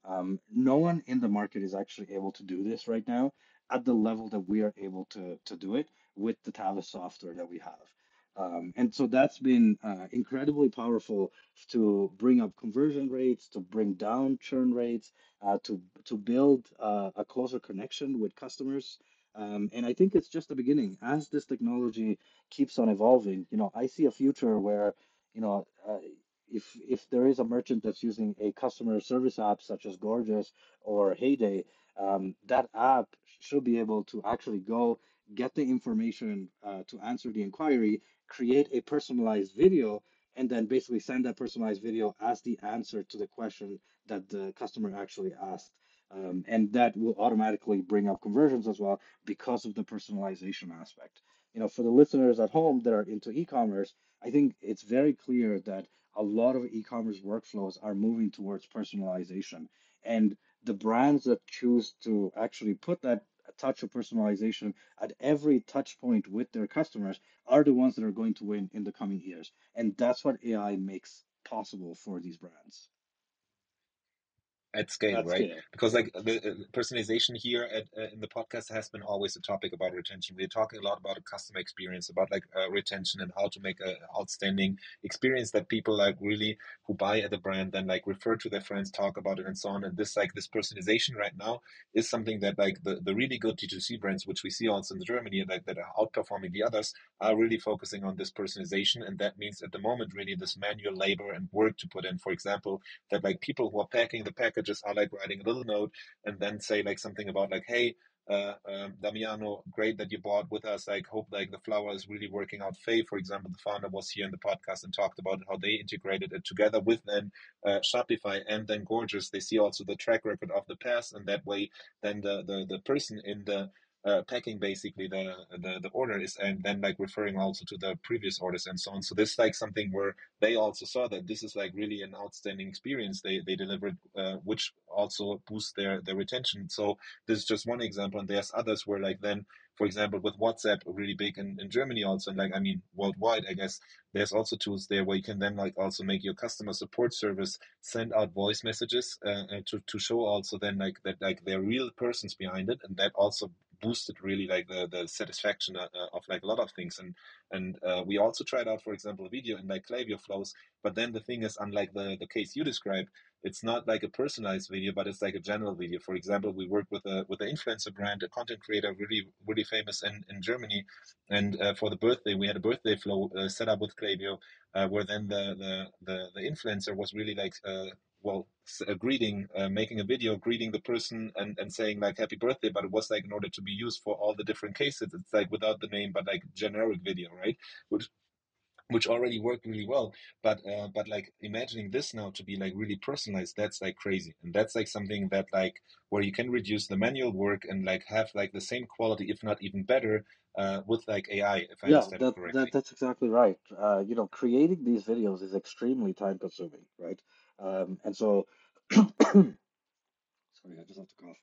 Um, no one in the market is actually able to do this right now at the level that we are able to, to do it with the Tavis software that we have. Um, and so that's been uh, incredibly powerful to bring up conversion rates, to bring down churn rates, uh, to to build uh, a closer connection with customers. Um, and I think it's just the beginning. As this technology keeps on evolving, you know, I see a future where, you know, uh, if if there is a merchant that's using a customer service app such as Gorgias or Heyday, um, that app should be able to actually go get the information uh, to answer the inquiry, create a personalized video, and then basically send that personalized video as the answer to the question that the customer actually asked. Um, and that will automatically bring up conversions as well because of the personalization aspect. You know, for the listeners at home that are into e-commerce, I think it's very clear that a lot of e-commerce workflows are moving towards personalization. And the brands that choose to actually put that touch of personalization at every touch point with their customers are the ones that are going to win in the coming years. And that's what ai makes possible for these brands at scale, right? Because like the uh, personalization here at uh, in the podcast has been always a topic about retention. We're talking a lot about a customer experience, about like uh, retention and how to make an outstanding experience that people like really who buy at the brand then like refer to their friends, talk about it, and so on. And this like this personalization right now is something that like the, the really good D2C brands, which we see also in Germany, like that are outperforming the others, are really focusing on this personalization. And that means at the moment really this manual labor and work to put in. For example, that like people who are packing the packages are like writing a little note and then say like something about like, hey, uh, um, Damiano, great that you bought with us. Like, hope like the flower is really working out. Faye, for example, the founder was here in the podcast and talked about how they integrated it together with then uh, Shopify and then Gorgias. They see also the track record of the past, and that way, then the the, the person in the uh, packing basically the, the the order is and then like referring also to the previous orders and so on. So this is like something where they also saw that this is like really an outstanding experience they they delivered uh, which also boosts their their retention. So this is just one example. And there's others where like then for example with whatsapp really big in, in germany also and like i mean worldwide i guess there's also tools there where you can then like also make your customer support service send out voice messages uh, uh to, to show also then like that like there are real persons behind it. And that also boosted really like the, the satisfaction uh, uh, of like a lot of things. And and uh, we also tried out for example video in like Klaviyo flows. But then the thing is unlike the the case you described it's not like a personalized video but it's like a general video. For example we worked with a with an influencer brand a content creator really really famous in, in Germany. And uh, for the birthday we had a birthday flow uh, set up with Klaviyo uh, where then the, the the the influencer was really like well a greeting uh, making a video greeting the person and, and saying like happy birthday but it was like in order to be used for all the different cases it's like without the name but like generic video right which which already worked really well but uh, but like imagining this now to be like really personalized that's like crazy and that's like something that like where you can reduce the manual work and like have like the same quality if not even better uh, with like AI if I Yeah, understand that, correctly that that's exactly right. Uh, you know, creating these videos is extremely time consuming, right? Um, and so, sorry, I just have to cough.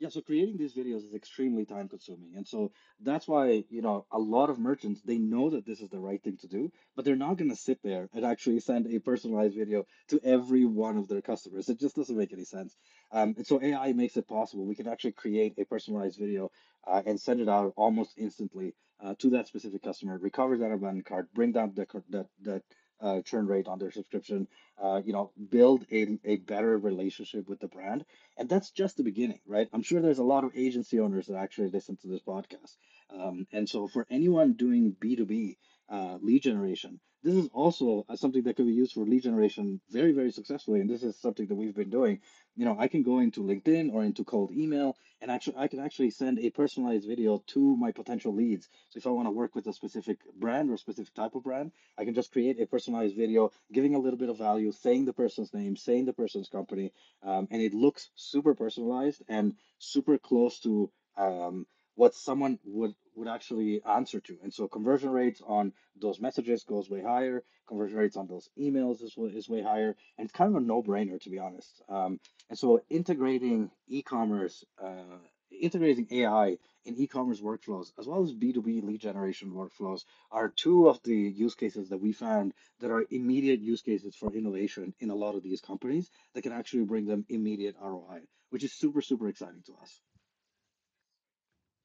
Yeah, so creating these videos is extremely time consuming. And so that's why, you know, a lot of merchants, they know that this is the right thing to do, but they're not going to sit there and actually send a personalized video to every one of their customers. It just doesn't make any sense. Um, and so AI makes it possible. We can actually create a personalized video uh, and send it out almost instantly uh, to that specific customer, recover that abandoned cart, bring down the, that, that uh, churn rate on their subscription, uh, you know, build a, a better relationship with the brand. And that's just the beginning, right? I'm sure there's a lot of agency owners that actually listen to this podcast. Um, and so for anyone doing B2B uh, lead generation, this is also something that could be used for lead generation very, very successfully. And this is something that we've been doing. You know, I can go into LinkedIn or into cold email and actually I can actually send a personalized video to my potential leads. So if I want to work with a specific brand or a specific type of brand, I can just create a personalized video, giving a little bit of value, saying the person's name, saying the person's company, um, and it looks super personalized and super close to um, what someone would would actually answer to. And so conversion rates on those messages goes way higher. Conversion rates on those emails is, is way higher. And it's kind of a no brainer, to be honest. Um, and so integrating e-commerce, uh, integrating AI in e-commerce workflows, as well as B2B lead generation workflows are two of the use cases that we found that are immediate use cases for innovation in a lot of these companies that can actually bring them immediate ROI, which is super, super exciting to us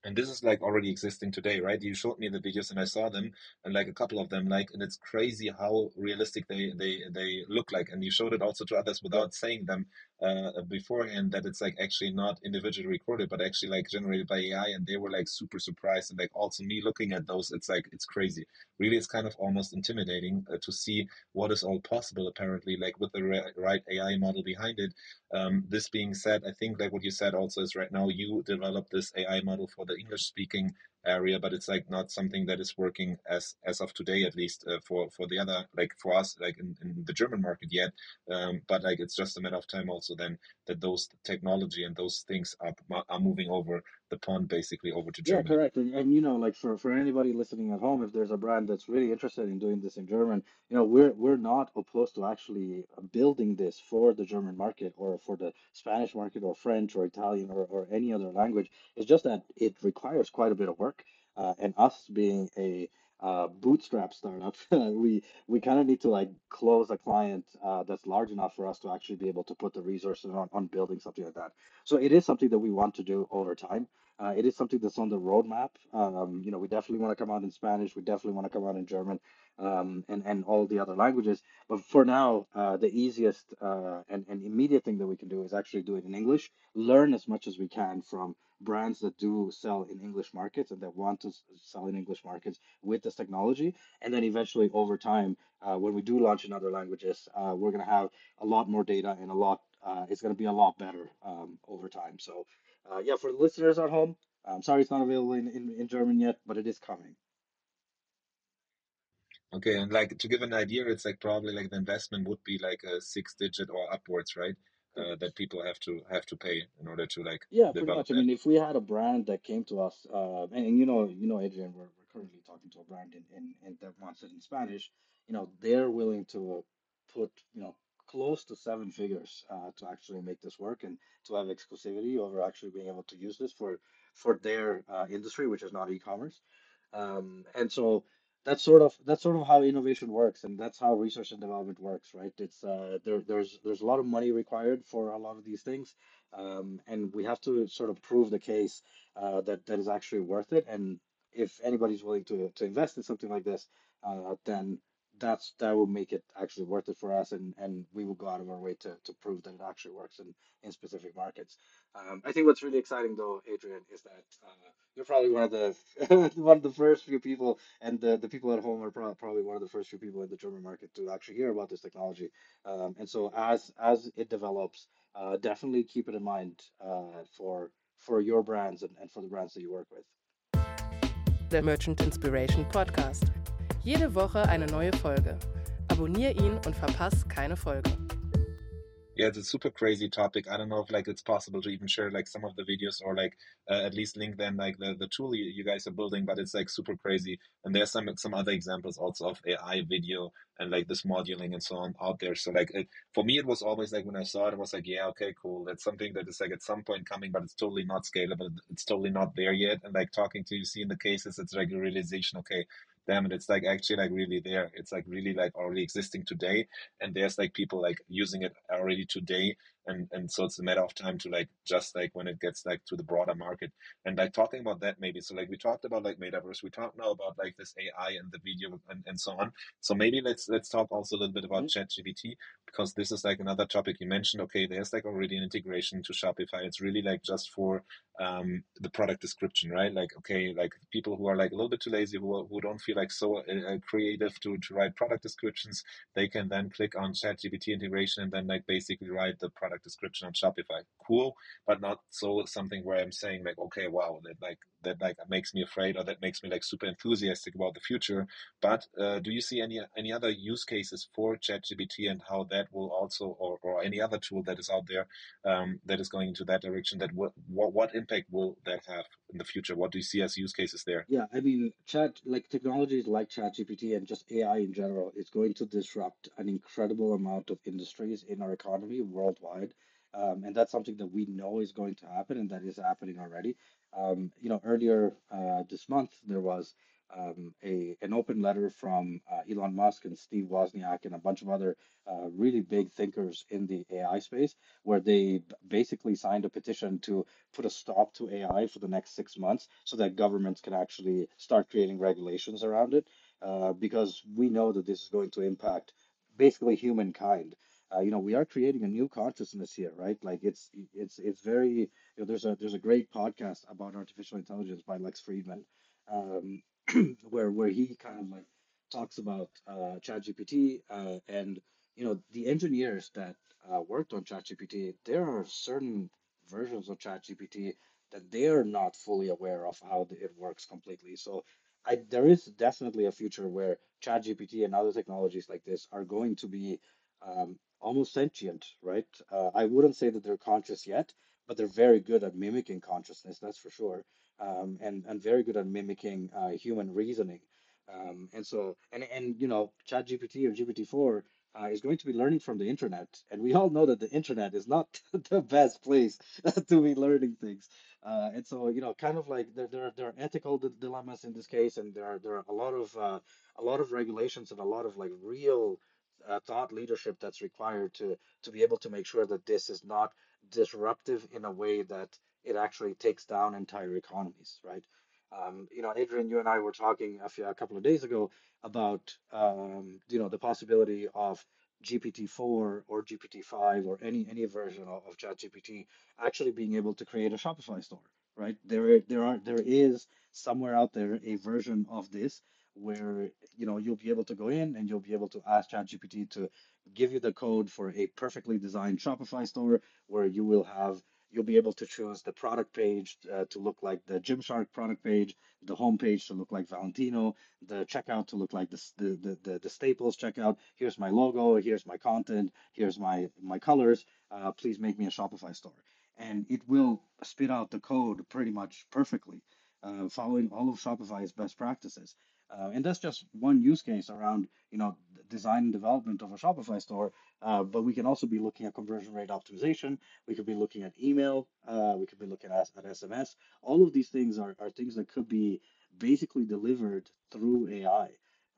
and this is like already existing today right? You showed me the videos and i saw them and like a couple of them like and it's crazy how realistic they they they look like. And you showed it also to others without saying them uh, beforehand that it's like actually not individually recorded but actually like generated by ai and they were like super surprised and like also me looking at those it's like it's crazy. Really it's kind of almost intimidating uh, to see what is all possible apparently like with the right ai model behind it um, this being said i think like what you said also is right now you develop this ai model for the english speaking area but it's like not something that is working as as of today at least uh, for for the other like for us like in, in the german market yet. Um, but like it's just a matter of time also then that those technology and those things are are moving over the pond basically over to Germany. Yeah, correct. And, and you know, like for, for anybody listening at home, if there's a brand that's really interested in doing this in German, you know, we're we're not opposed to actually building this for the German market or for the Spanish market or French or Italian or, or any other language. It's just that it requires quite a bit of work. Uh, and us being a uh, bootstrap startup. we we kind of need to like close a client uh, that's large enough for us to actually be able to put the resources on, on building something like that. So it is something that we want to do over time. Uh, it is something that's on the roadmap. Um, you know, we definitely want to come out in Spanish. We definitely want to come out in German, um, and and all the other languages. But for now, uh, the easiest uh, and and immediate thing that we can do is actually do it in English. Learn as much as we can from brands that do sell in English markets and that want to sell in English markets with this technology. And then eventually, over time, uh, when we do launch in other languages, uh, we're going to have a lot more data and a lot. Uh, it's going to be a lot better um, over time. So, uh, yeah, for the listeners at home, I'm sorry it's not available in, in, in German yet, but it is coming. Okay, and like to give an idea, it's like probably like the investment would be like a six digit or upwards, right? uh, that people have to have to pay in order to like yeah pretty much that. i mean if we had a brand that came to us uh, and, and, you know you know adrian we're, we're currently talking to a brand in, in, in that wants it in spanish you know they're willing to put you know close to seven figures uh, to actually make this work and to have exclusivity over actually being able to use this for for their uh, industry which is not e-commerce. Um, and so that's sort of that's sort of how innovation works and that's how research and development works right? It's uh there there's there's a lot of money required for a lot of these things um, and we have to sort of prove the case uh, that that is actually worth it. And if anybody's willing to to invest in something like this uh, then that's that will make it actually worth it for us and and we will go out of our way to to prove that it actually works in in specific markets. Um, i think what's really exciting though adrian is that uh, you're probably one of the one of the first few people and the, the people at home are pro- probably one of the first few people in the german market to actually hear about this technology. Um, and so as as it develops uh, definitely keep it in mind uh, for for your brands and, and for the brands that you work with. The merchant inspiration podcast Jede Woche eine neue Folge. Abonnier ihn und verpass keine Folge. yeah, it's a super crazy topic. I don't know if like it's possible to even share like some of the videos or like uh, at least link them like the, the tool you, you guys are building, but it's like super crazy. And there's some some other examples also of AI video and like this modeling and so on out there. So like it, for me, it was always like when I saw it, I was like, yeah, okay, cool. That's something that is like at some point coming, but it's totally not scalable. It's totally not there yet. And like talking to you, see in the cases, it's like a realization, okay, damn it, it's like actually like really there. It's like really like already existing today. And there's like people like using it already today and and so it's a matter of time to like just like when it gets like to the broader market. And like talking about that maybe so like we talked about like metaverse we talked now about like this ai and the video and, and so on. So maybe let's let's talk also a little bit about mm-hmm. chat gpt because this is like another topic you mentioned. Okay there's like already an integration to shopify. It's really like just for um, the product description right? Like okay like people who are like a little bit too lazy who, who don't feel like so uh, creative to, to write product descriptions they can then click on chat gpt integration and then like basically write the product product description on Shopify. Cool, but not so something where I'm saying like, okay, wow, that like that like makes me afraid or that makes me like super enthusiastic about the future. But uh, do you see any any other use cases for ChatGPT and how that will also or, or any other tool that is out there um, that is going into that direction? That what what impact will that have in the future? What do you see as use cases there? Yeah, I mean, chat like technologies like ChatGPT and just AI in general is going to disrupt an incredible amount of industries in our economy worldwide. Um, and that's something that we know is going to happen and that is happening already. Um, you know, earlier uh, this month, there was um, a an open letter from uh, Elon Musk and Steve Wozniak and a bunch of other uh, really big thinkers in the AI space, where they basically signed a petition to put a stop to AI for the next six months, so that governments can actually start creating regulations around it, uh, because we know that this is going to impact basically humankind. Uh, you know we are creating a new consciousness here right? Like it's it's it's very you know there's a there's a great podcast about artificial intelligence by Lex Fridman. Um, where where he kind of like talks about uh, ChatGPT uh, and you know the engineers that uh, worked on ChatGPT. There are certain versions of ChatGPT that they are not fully aware of how it works completely. So I there is definitely a future where ChatGPT and other technologies like this are going to be um, almost sentient, right? Uh, I wouldn't say that they're conscious yet, but they're very good at mimicking consciousness, that's for sure, um, and and very good at mimicking uh, human reasoning. Um, and so, and and you know, ChatGPT or GPT four uh, is going to be learning from the internet. And we all know that the internet is not the best place to be learning things. Uh, and so, you know, kind of like there, there, are, there are ethical dilemmas in this case, and there are there are a lot of uh, a lot of regulations and a lot of like real uh, thought leadership that's required to to be able to make sure that this is not disruptive in a way that it actually takes down entire economies, right? Um, you know, Adrian, you and I were talking a, few, a couple of days ago about um, you know the possibility of GPT-4 or GPT-5 or any any version of, of ChatGPT actually being able to create a Shopify store, right? There there are there is somewhere out there a version of this where you know you'll be able to go in and you'll be able to ask ChatGPT to give you the code for a perfectly designed Shopify store where you will have you'll be able to choose the product page uh, to look like the Gymshark product page, the home page to look like Valentino, the checkout to look like the, the, the, the Staples checkout. Here's my logo, here's my content, here's my, my colors. Uh, please make me a Shopify store. And it will spit out the code pretty much perfectly, uh, following all of Shopify's best practices. Uh, and that's just one use case around, you know, design and development of a Shopify store. Uh, but we can also be looking at conversion rate optimization. We could be looking at email. Uh, we could be looking at, at SMS. All of these things are, are things that could be basically delivered through AI.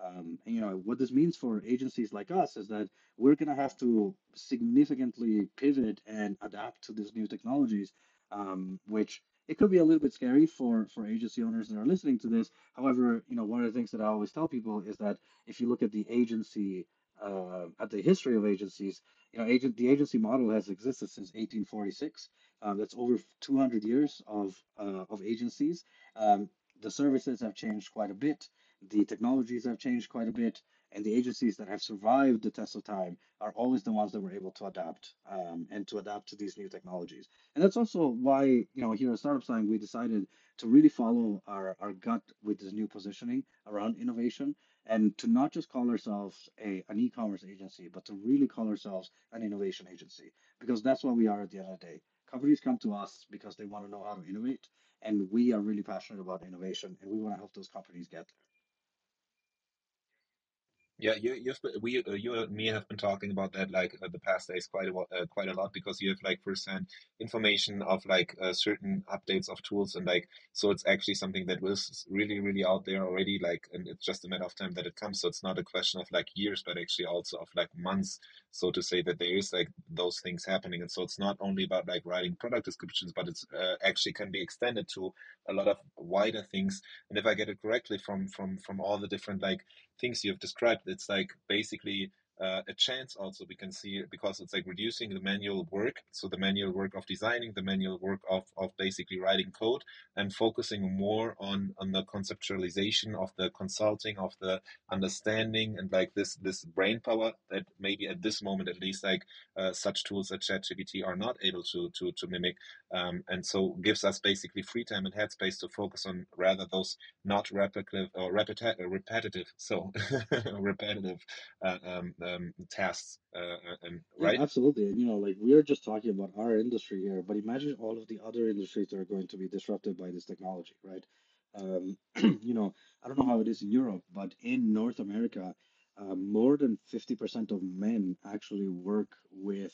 Um, and, you know what this means for agencies like us is that we're going to have to significantly pivot and adapt to these new technologies, um, which it could be a little bit scary for for agency owners that are listening to this. However, you know, one of the things that I always tell people is that if you look at the agency, uh, at the history of agencies, you know, agent the agency model has existed since 1846. Um, that's over 200 years of uh, of agencies. Um, the services have changed quite a bit. The technologies have changed quite a bit and the agencies that have survived the test of time are always the ones that were able to adapt um, and to adapt to these new technologies. And that's also why, you know, here at Startup Slang, we decided to really follow our, our gut with this new positioning around innovation and to not just call ourselves a, an e-commerce agency, but to really call ourselves an innovation agency, because that's what we are at the end of the day. Companies come to us because they want to know how to innovate, and we are really passionate about innovation, and we want to help those companies get there. Yeah, you you've been, we uh, you and me have been talking about that like uh, the past days quite a uh, quite a lot because you have like firsthand information of like uh, certain updates of tools and like so it's actually something that was really really out there already like and it's just a matter of time that it comes. So it's not a question of like years but actually also of like months so to say that there is like those things happening. And so it's not only about like writing product descriptions but it's uh, actually can be extended to a lot of wider things. And if I get it correctly from from from all the different like things you have described, it's like basically uh, a chance also. We can see because it's like reducing the manual work so the manual work of designing the manual work of, of basically writing code and focusing more on on the conceptualization of the consulting of the understanding and like this this brain power that maybe at this moment at least like uh, such tools as ChatGPT are not able to to to mimic um, and so gives us basically free time and headspace to focus on rather those not repetitive or repeti- repetitive so repetitive uh, um, um, tasks uh, uh, and right Yeah, absolutely. And you know, like we're just talking about our industry here, but imagine all of the other industries that are going to be disrupted by this technology, right? Um, you know, I don't know how it is in Europe, but in North America, uh, more than 50% of men actually work with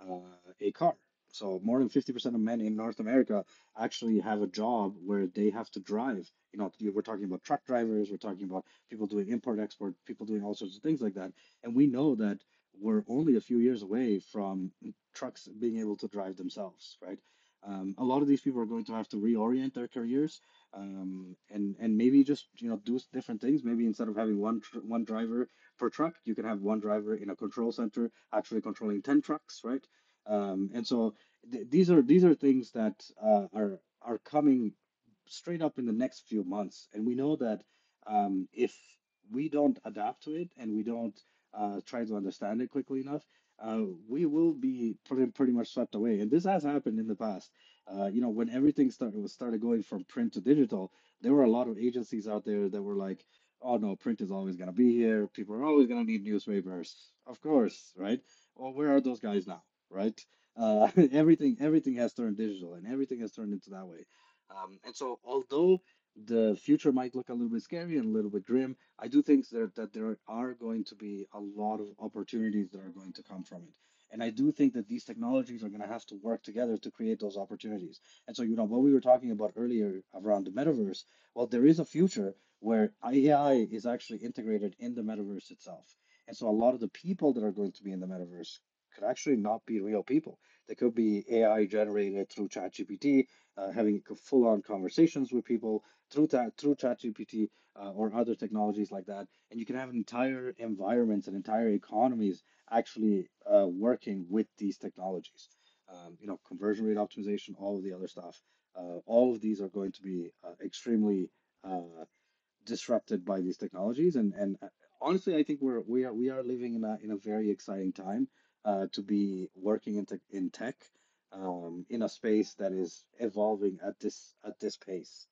uh, a car. So more than 50% of men in North America actually have a job where they have to drive. You know, we're talking about truck drivers, we're talking about people doing import export, people doing all sorts of things like that. And we know that we're only a few years away from trucks being able to drive themselves, right? Um, a lot of these people are going to have to reorient their careers um, and and maybe just you know do different things. Maybe instead of having one tr- one driver per truck, you can have one driver in a control center actually controlling ten trucks, right? Um, and so th- these are these are things that uh, are are coming straight up in the next few months, and we know that um, if we don't adapt to it and we don't uh, try to understand it quickly enough, uh, we will be pretty, pretty much swept away. And this has happened in the past. Uh, you know, when everything started was started going from print to digital, there were a lot of agencies out there that were like, "Oh no, print is always going to be here. People are always going to need newspapers." Of course, right? Well, where are those guys now? Right? Uh, everything everything has turned digital and everything has turned into that way. Um, and so, although the future might look a little bit scary and a little bit grim. I do think that, that there are going to be a lot of opportunities that are going to come from it. And I do think that these technologies are going to have to work together to create those opportunities. And so, you know, what we were talking about earlier around the metaverse, well, there is a future where AI is actually integrated in the metaverse itself. And so, a lot of the people that are going to be in the metaverse could actually not be real people. They could be AI generated through ChatGPT, uh, having full on conversations with people through that through ChatGPT uh, or other technologies like that. And you can have entire environments and entire economies actually uh, working with these technologies. Um, you know, conversion rate optimization, all of the other stuff. Uh, all of these are going to be uh, extremely uh, disrupted by these technologies, and and honestly, I think we're we are we are living in a in a very exciting time uh, to be working in tech, in tech um, in a space that is evolving at this at this pace.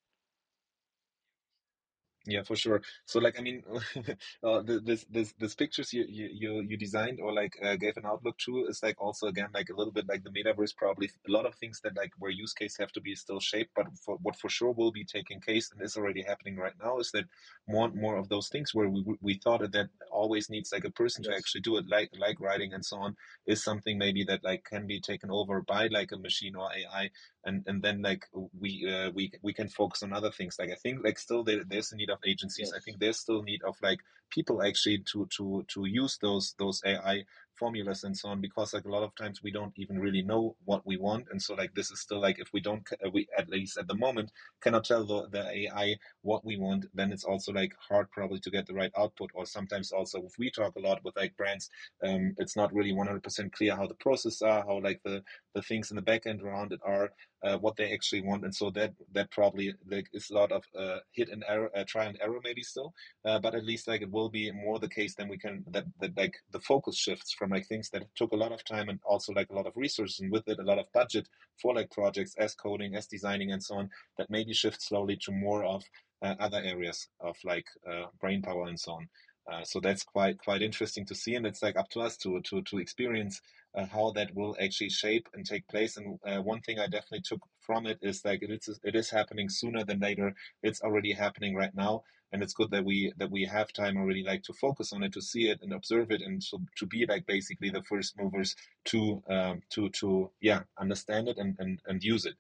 Yeah, for sure. So like, I mean, uh, this this this pictures you you you designed or like uh, gave an outlook to is like also again like a little bit like the metaverse. Probably a lot of things that like where use case have to be still shaped, but for what for sure will be taking case and is already happening right now is that more and more of those things where we we thought that always needs like a person yes. to actually do it, like like writing and so on, is something maybe that like can be taken over by like a machine or AI and and then like we uh, we we can focus on other things. Like i think like still there, there's a need of agencies. Yes. i think there's still need of like people actually to to to use those those ai formulas and so on because like a lot of times we don't even really know what we want. And so like this is still like if we don't we at least at the moment cannot tell the, the ai what we want then it's also like hard probably to get the right output. Or sometimes also if we talk a lot with like brands um, it's not really 100% clear how the process are how like the the things in the back end around it are uh, what they actually want. And so that that probably like is a lot of uh, hit and error uh, try and error maybe still. Uh, but at least like it will be more the case than we can that, that like the focus shifts from like things that took a lot of time and also like a lot of resources and with it a lot of budget for like projects as coding as designing and so on that maybe shift slowly to more of uh, other areas of like uh, brain power and so on uh, so that's quite quite interesting to see, and it's like up to us to to to experience uh, how that will actually shape and take place. And uh, one thing I definitely took from it is like it is it is happening sooner than later. It's already happening right now, and it's good that we that we have time already like to focus on it, to see it and observe it, and so to be like basically the first movers to um, to to yeah understand it and and, and use it.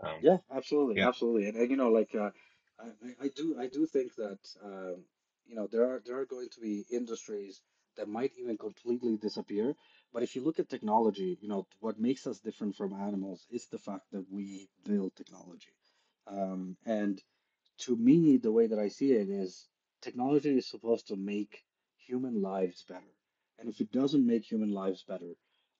Um, yeah, absolutely, yeah. absolutely, and, and you know like. Uh, I, I do I do think that um, you know there are there are going to be industries that might even completely disappear. But if you look at technology you know what makes us different from animals is the fact that we build technology. Um, and to me the way that i see it is technology is supposed to make human lives better. And if it doesn't make human lives better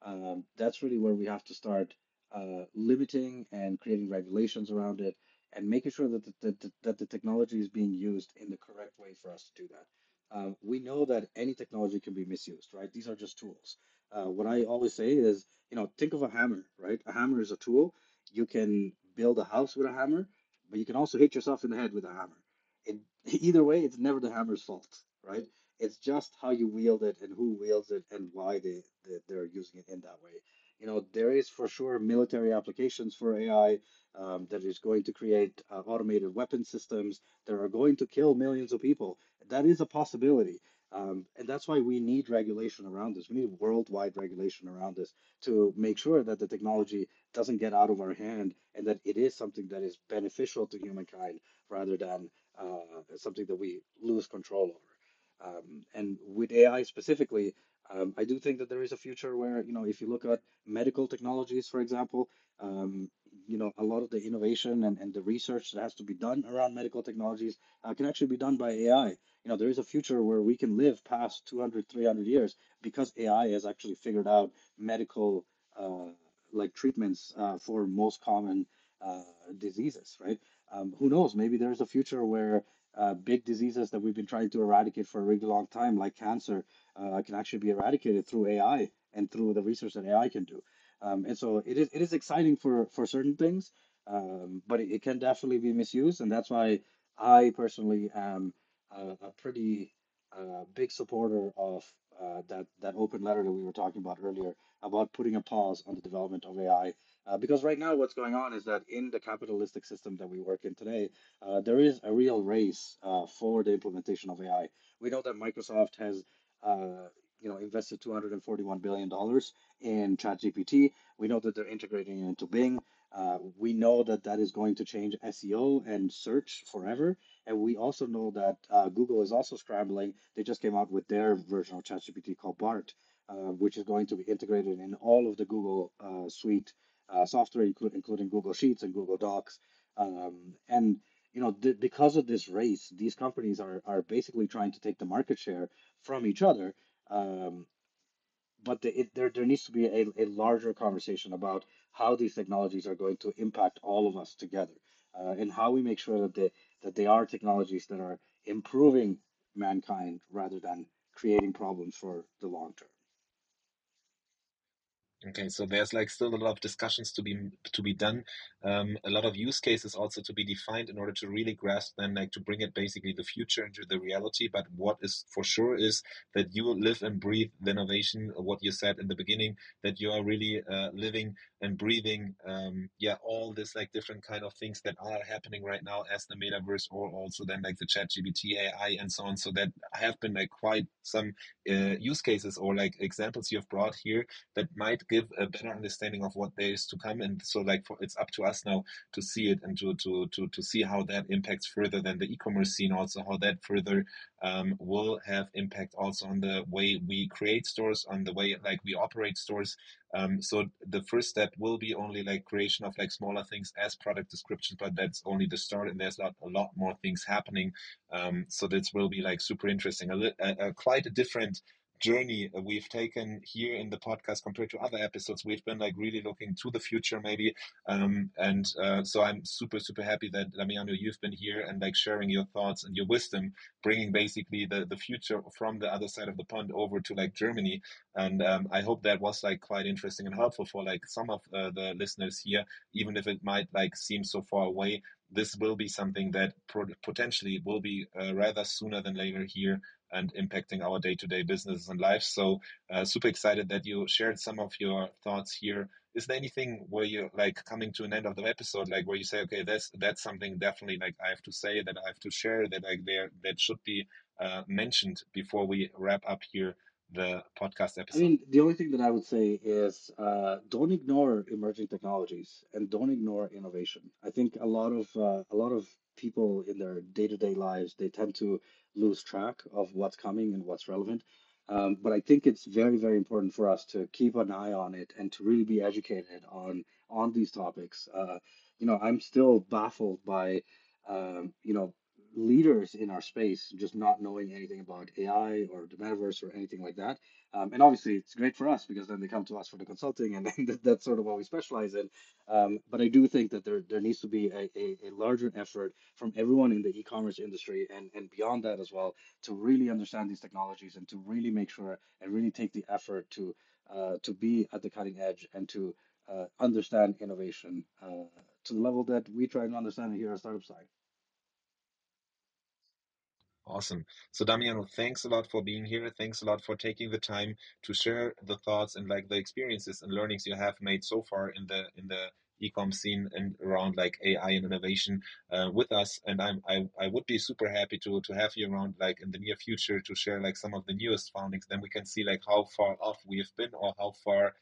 um, that's really where we have to start uh, limiting and creating regulations around it and making sure that the, that, that the technology is being used in the correct way for us to do that. Um, we know that any technology can be misused, right? These are just tools. Uh, what I always say is, you know, think of a hammer, right? A hammer is a tool. You can build a house with a hammer, but you can also hit yourself in the head with a hammer. It, either way, it's never the hammer's fault, right? It's just how you wield it and who wields it and why they, they they're using it in that way. You know, there is for sure military applications for AI um, that is going to create uh, automated weapon systems that are going to kill millions of people. That is a possibility. Um, and that's why we need regulation around this. We need worldwide regulation around this to make sure that the technology doesn't get out of our hand and that it is something that is beneficial to humankind rather than uh, something that we lose control over. Um, and with AI specifically, um, I do think that there is a future where, you know, if you look at medical technologies, for example, um, you know, a lot of the innovation and, and the research that has to be done around medical technologies uh, can actually be done by AI. You know, there is a future where we can live past 200, 300 years because AI has actually figured out medical uh, like treatments uh, for most common uh, diseases, right? Um, who knows? Maybe there's a future where uh, big diseases that we've been trying to eradicate for a really long time, like cancer, uh, can actually be eradicated through AI and through the research that AI can do. Um, and so it is it is exciting for for certain things, um, but it, it, can definitely be misused, and that's why I personally am a, a pretty uh, big supporter of uh, that that open letter that we were talking about earlier about putting a pause on the development of AI. Uh, because right now, what's going on is that in the capitalistic system that we work in today, uh, there is a real race uh, for the implementation of AI. We know that Microsoft has, uh, you know, invested 241 billion dollars in ChatGPT. We know that they're integrating it into Bing. Uh, we know that that is going to change SEO and search forever. And we also know that uh, Google is also scrambling. They just came out with their version of ChatGPT called Bard, uh, which is going to be integrated in all of the Google uh, Suite uh, software, including Google Sheets and Google Docs. Um, and you know, th- because of this race, these companies are are basically trying to take the market share from each other. Um, but the, it, there there needs to be a, a larger conversation about how these technologies are going to impact all of us together, uh, and how we make sure that they that they are technologies that are improving mankind rather than creating problems for the long term. Okay, so there's like still a lot of discussions to be to be done, um, a lot of use cases also to be defined in order to really grasp then like to bring it basically the future into the reality. But what is for sure is that you live and breathe the innovation. What you said in the beginning, that you are really uh, living and breathing, um, yeah, all this like different kind of things that are happening right now as the metaverse, or also then like the Chat GPT AI and so on. So that have been like quite some uh, use cases or like examples you have brought here that might give a better understanding of what there is to come. And so like for, it's up to us now to see it and to, to, to, to see how that impacts further than the e-commerce scene, also how that further um, will have impact also on the way we create stores, on the way like we operate stores. Um, so the first step will be only like creation of like smaller things as product descriptions, but that's only the start, and there's lot, a lot more things happening. Um, so this will be like super interesting, a, a, a quite a different journey we've taken here in the podcast compared to other episodes. We've been like really looking to the future, maybe. Um, and uh, so I'm super, super happy that Damiano, you've been here and like sharing your thoughts and your wisdom, bringing basically the, the future from the other side of the pond over to like Germany. And um, I hope that was like quite interesting and helpful for like some of uh, the listeners here, even if it might like seem so far away this will be something that potentially will be uh, rather sooner than later here and impacting our day-to-day businesses and lives. So uh, super excited that you shared some of your thoughts here. Is there anything where you're like coming to an end of the episode, like where you say, okay, that's that's something definitely like I have to say that I have to share that like there that should be uh, mentioned before we wrap up here the podcast episode? I mean, the only thing that I would say is uh, don't ignore emerging technologies and don't ignore innovation. I think a lot of uh, a lot of people in their day to day lives they tend to lose track of what's coming and what's relevant. Um, but I think it's very very important for us to keep an eye on it and to really be educated on on these topics. Uh, you know, I'm still baffled by um, you know leaders in our space just not knowing anything about AI or the metaverse or anything like that. Um, and obviously, it's great for us because then they come to us for the consulting, and that's sort of what we specialize in. Um, but I do think that there there needs to be a, a, a, larger effort from everyone in the e-commerce industry and and beyond that as well to really understand these technologies and to really make sure and really take the effort to uh, to be at the cutting edge and to uh, understand innovation uh, to the level that we try and understand it here at Startup Slang. Awesome. So Damiano, thanks a lot for being here. Thanks a lot for taking the time to share the thoughts and like the experiences and learnings you have made so far in the in the ecom scene and around like AI and innovation uh, with us. And I'm I, I would be super happy to to have you around like in the near future to share like some of the newest findings. Then we can see like how far off we have been or how far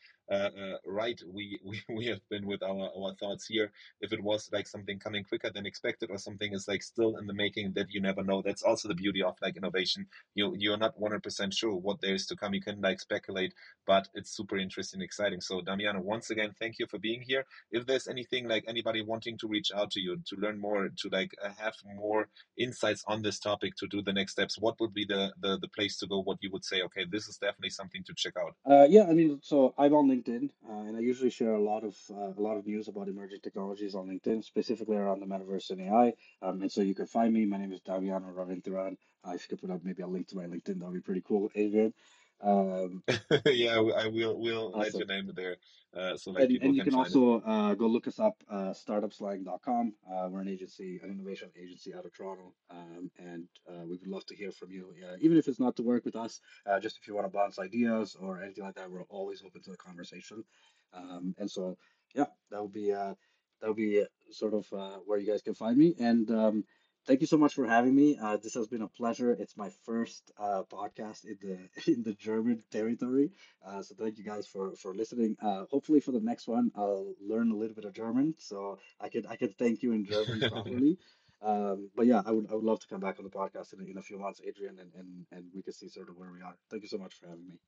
right we, we we have been with our our thoughts here. If it was like something coming quicker than expected or something is like still in the making that you never know. That's also the beauty of like innovation. You you're not 100% sure what there is to come. You can like speculate but it's super interesting exciting. So damiano once again thank you for being here. If there's anything like anybody wanting to reach out to you to learn more to like uh, have more insights on this topic to do the next steps what would be the the, the place to go? What you would say okay this is definitely something to check out. Uh, yeah i mean so i'm on LinkedIn, uh, and I usually share a lot of uh, a lot of news about emerging technologies on LinkedIn, specifically around the metaverse and AI. Um, and so you can find me. My name is Damiano Ravinthiran. Uh, if you could put up maybe a link to my LinkedIn, that would be pretty cool, Adrian. Um, yeah, I will. We'll let awesome. your name there, uh, so like And, and you can can also uh, go look us up, uh, startupslang.com. Uh, we're an agency, an innovation agency out of Toronto, um, and uh, we would love to hear from you. Uh, even if it's not to work with us, uh, just if you want to bounce ideas or anything like that, we're always open to the conversation. Um, and so, yeah, that would be uh, that would be sort of uh, where you guys can find me. And um, thank you so much for having me. Uh, this has been a pleasure. It's my first uh, podcast in the in the German territory. Uh, so thank you guys for for listening. Uh, hopefully for the next one, I'll learn a little bit of German, so I could I could thank you in German properly. Um, but yeah, I would I would love to come back on the podcast in, in a few months, Adrian, and, and and we can see sort of where we are. Thank you so much for having me.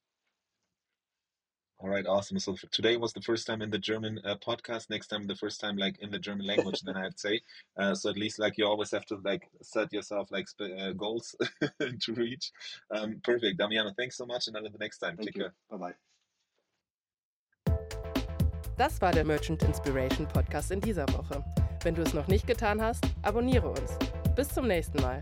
All right, awesome. So today was the first time in the German uh, podcast. Next time, the first time like in the German language. then I'd say. Uh, so at least like you always have to like set yourself like sp- uh, goals to reach. Um, perfect, Damiano. Thanks so much, and until the next time. Thank Take you. care. Bye bye. Das war der Merchant Inspiration Podcast in dieser Woche. Wenn du es noch nicht getan hast, abonniere uns. Bis zum nächsten Mal.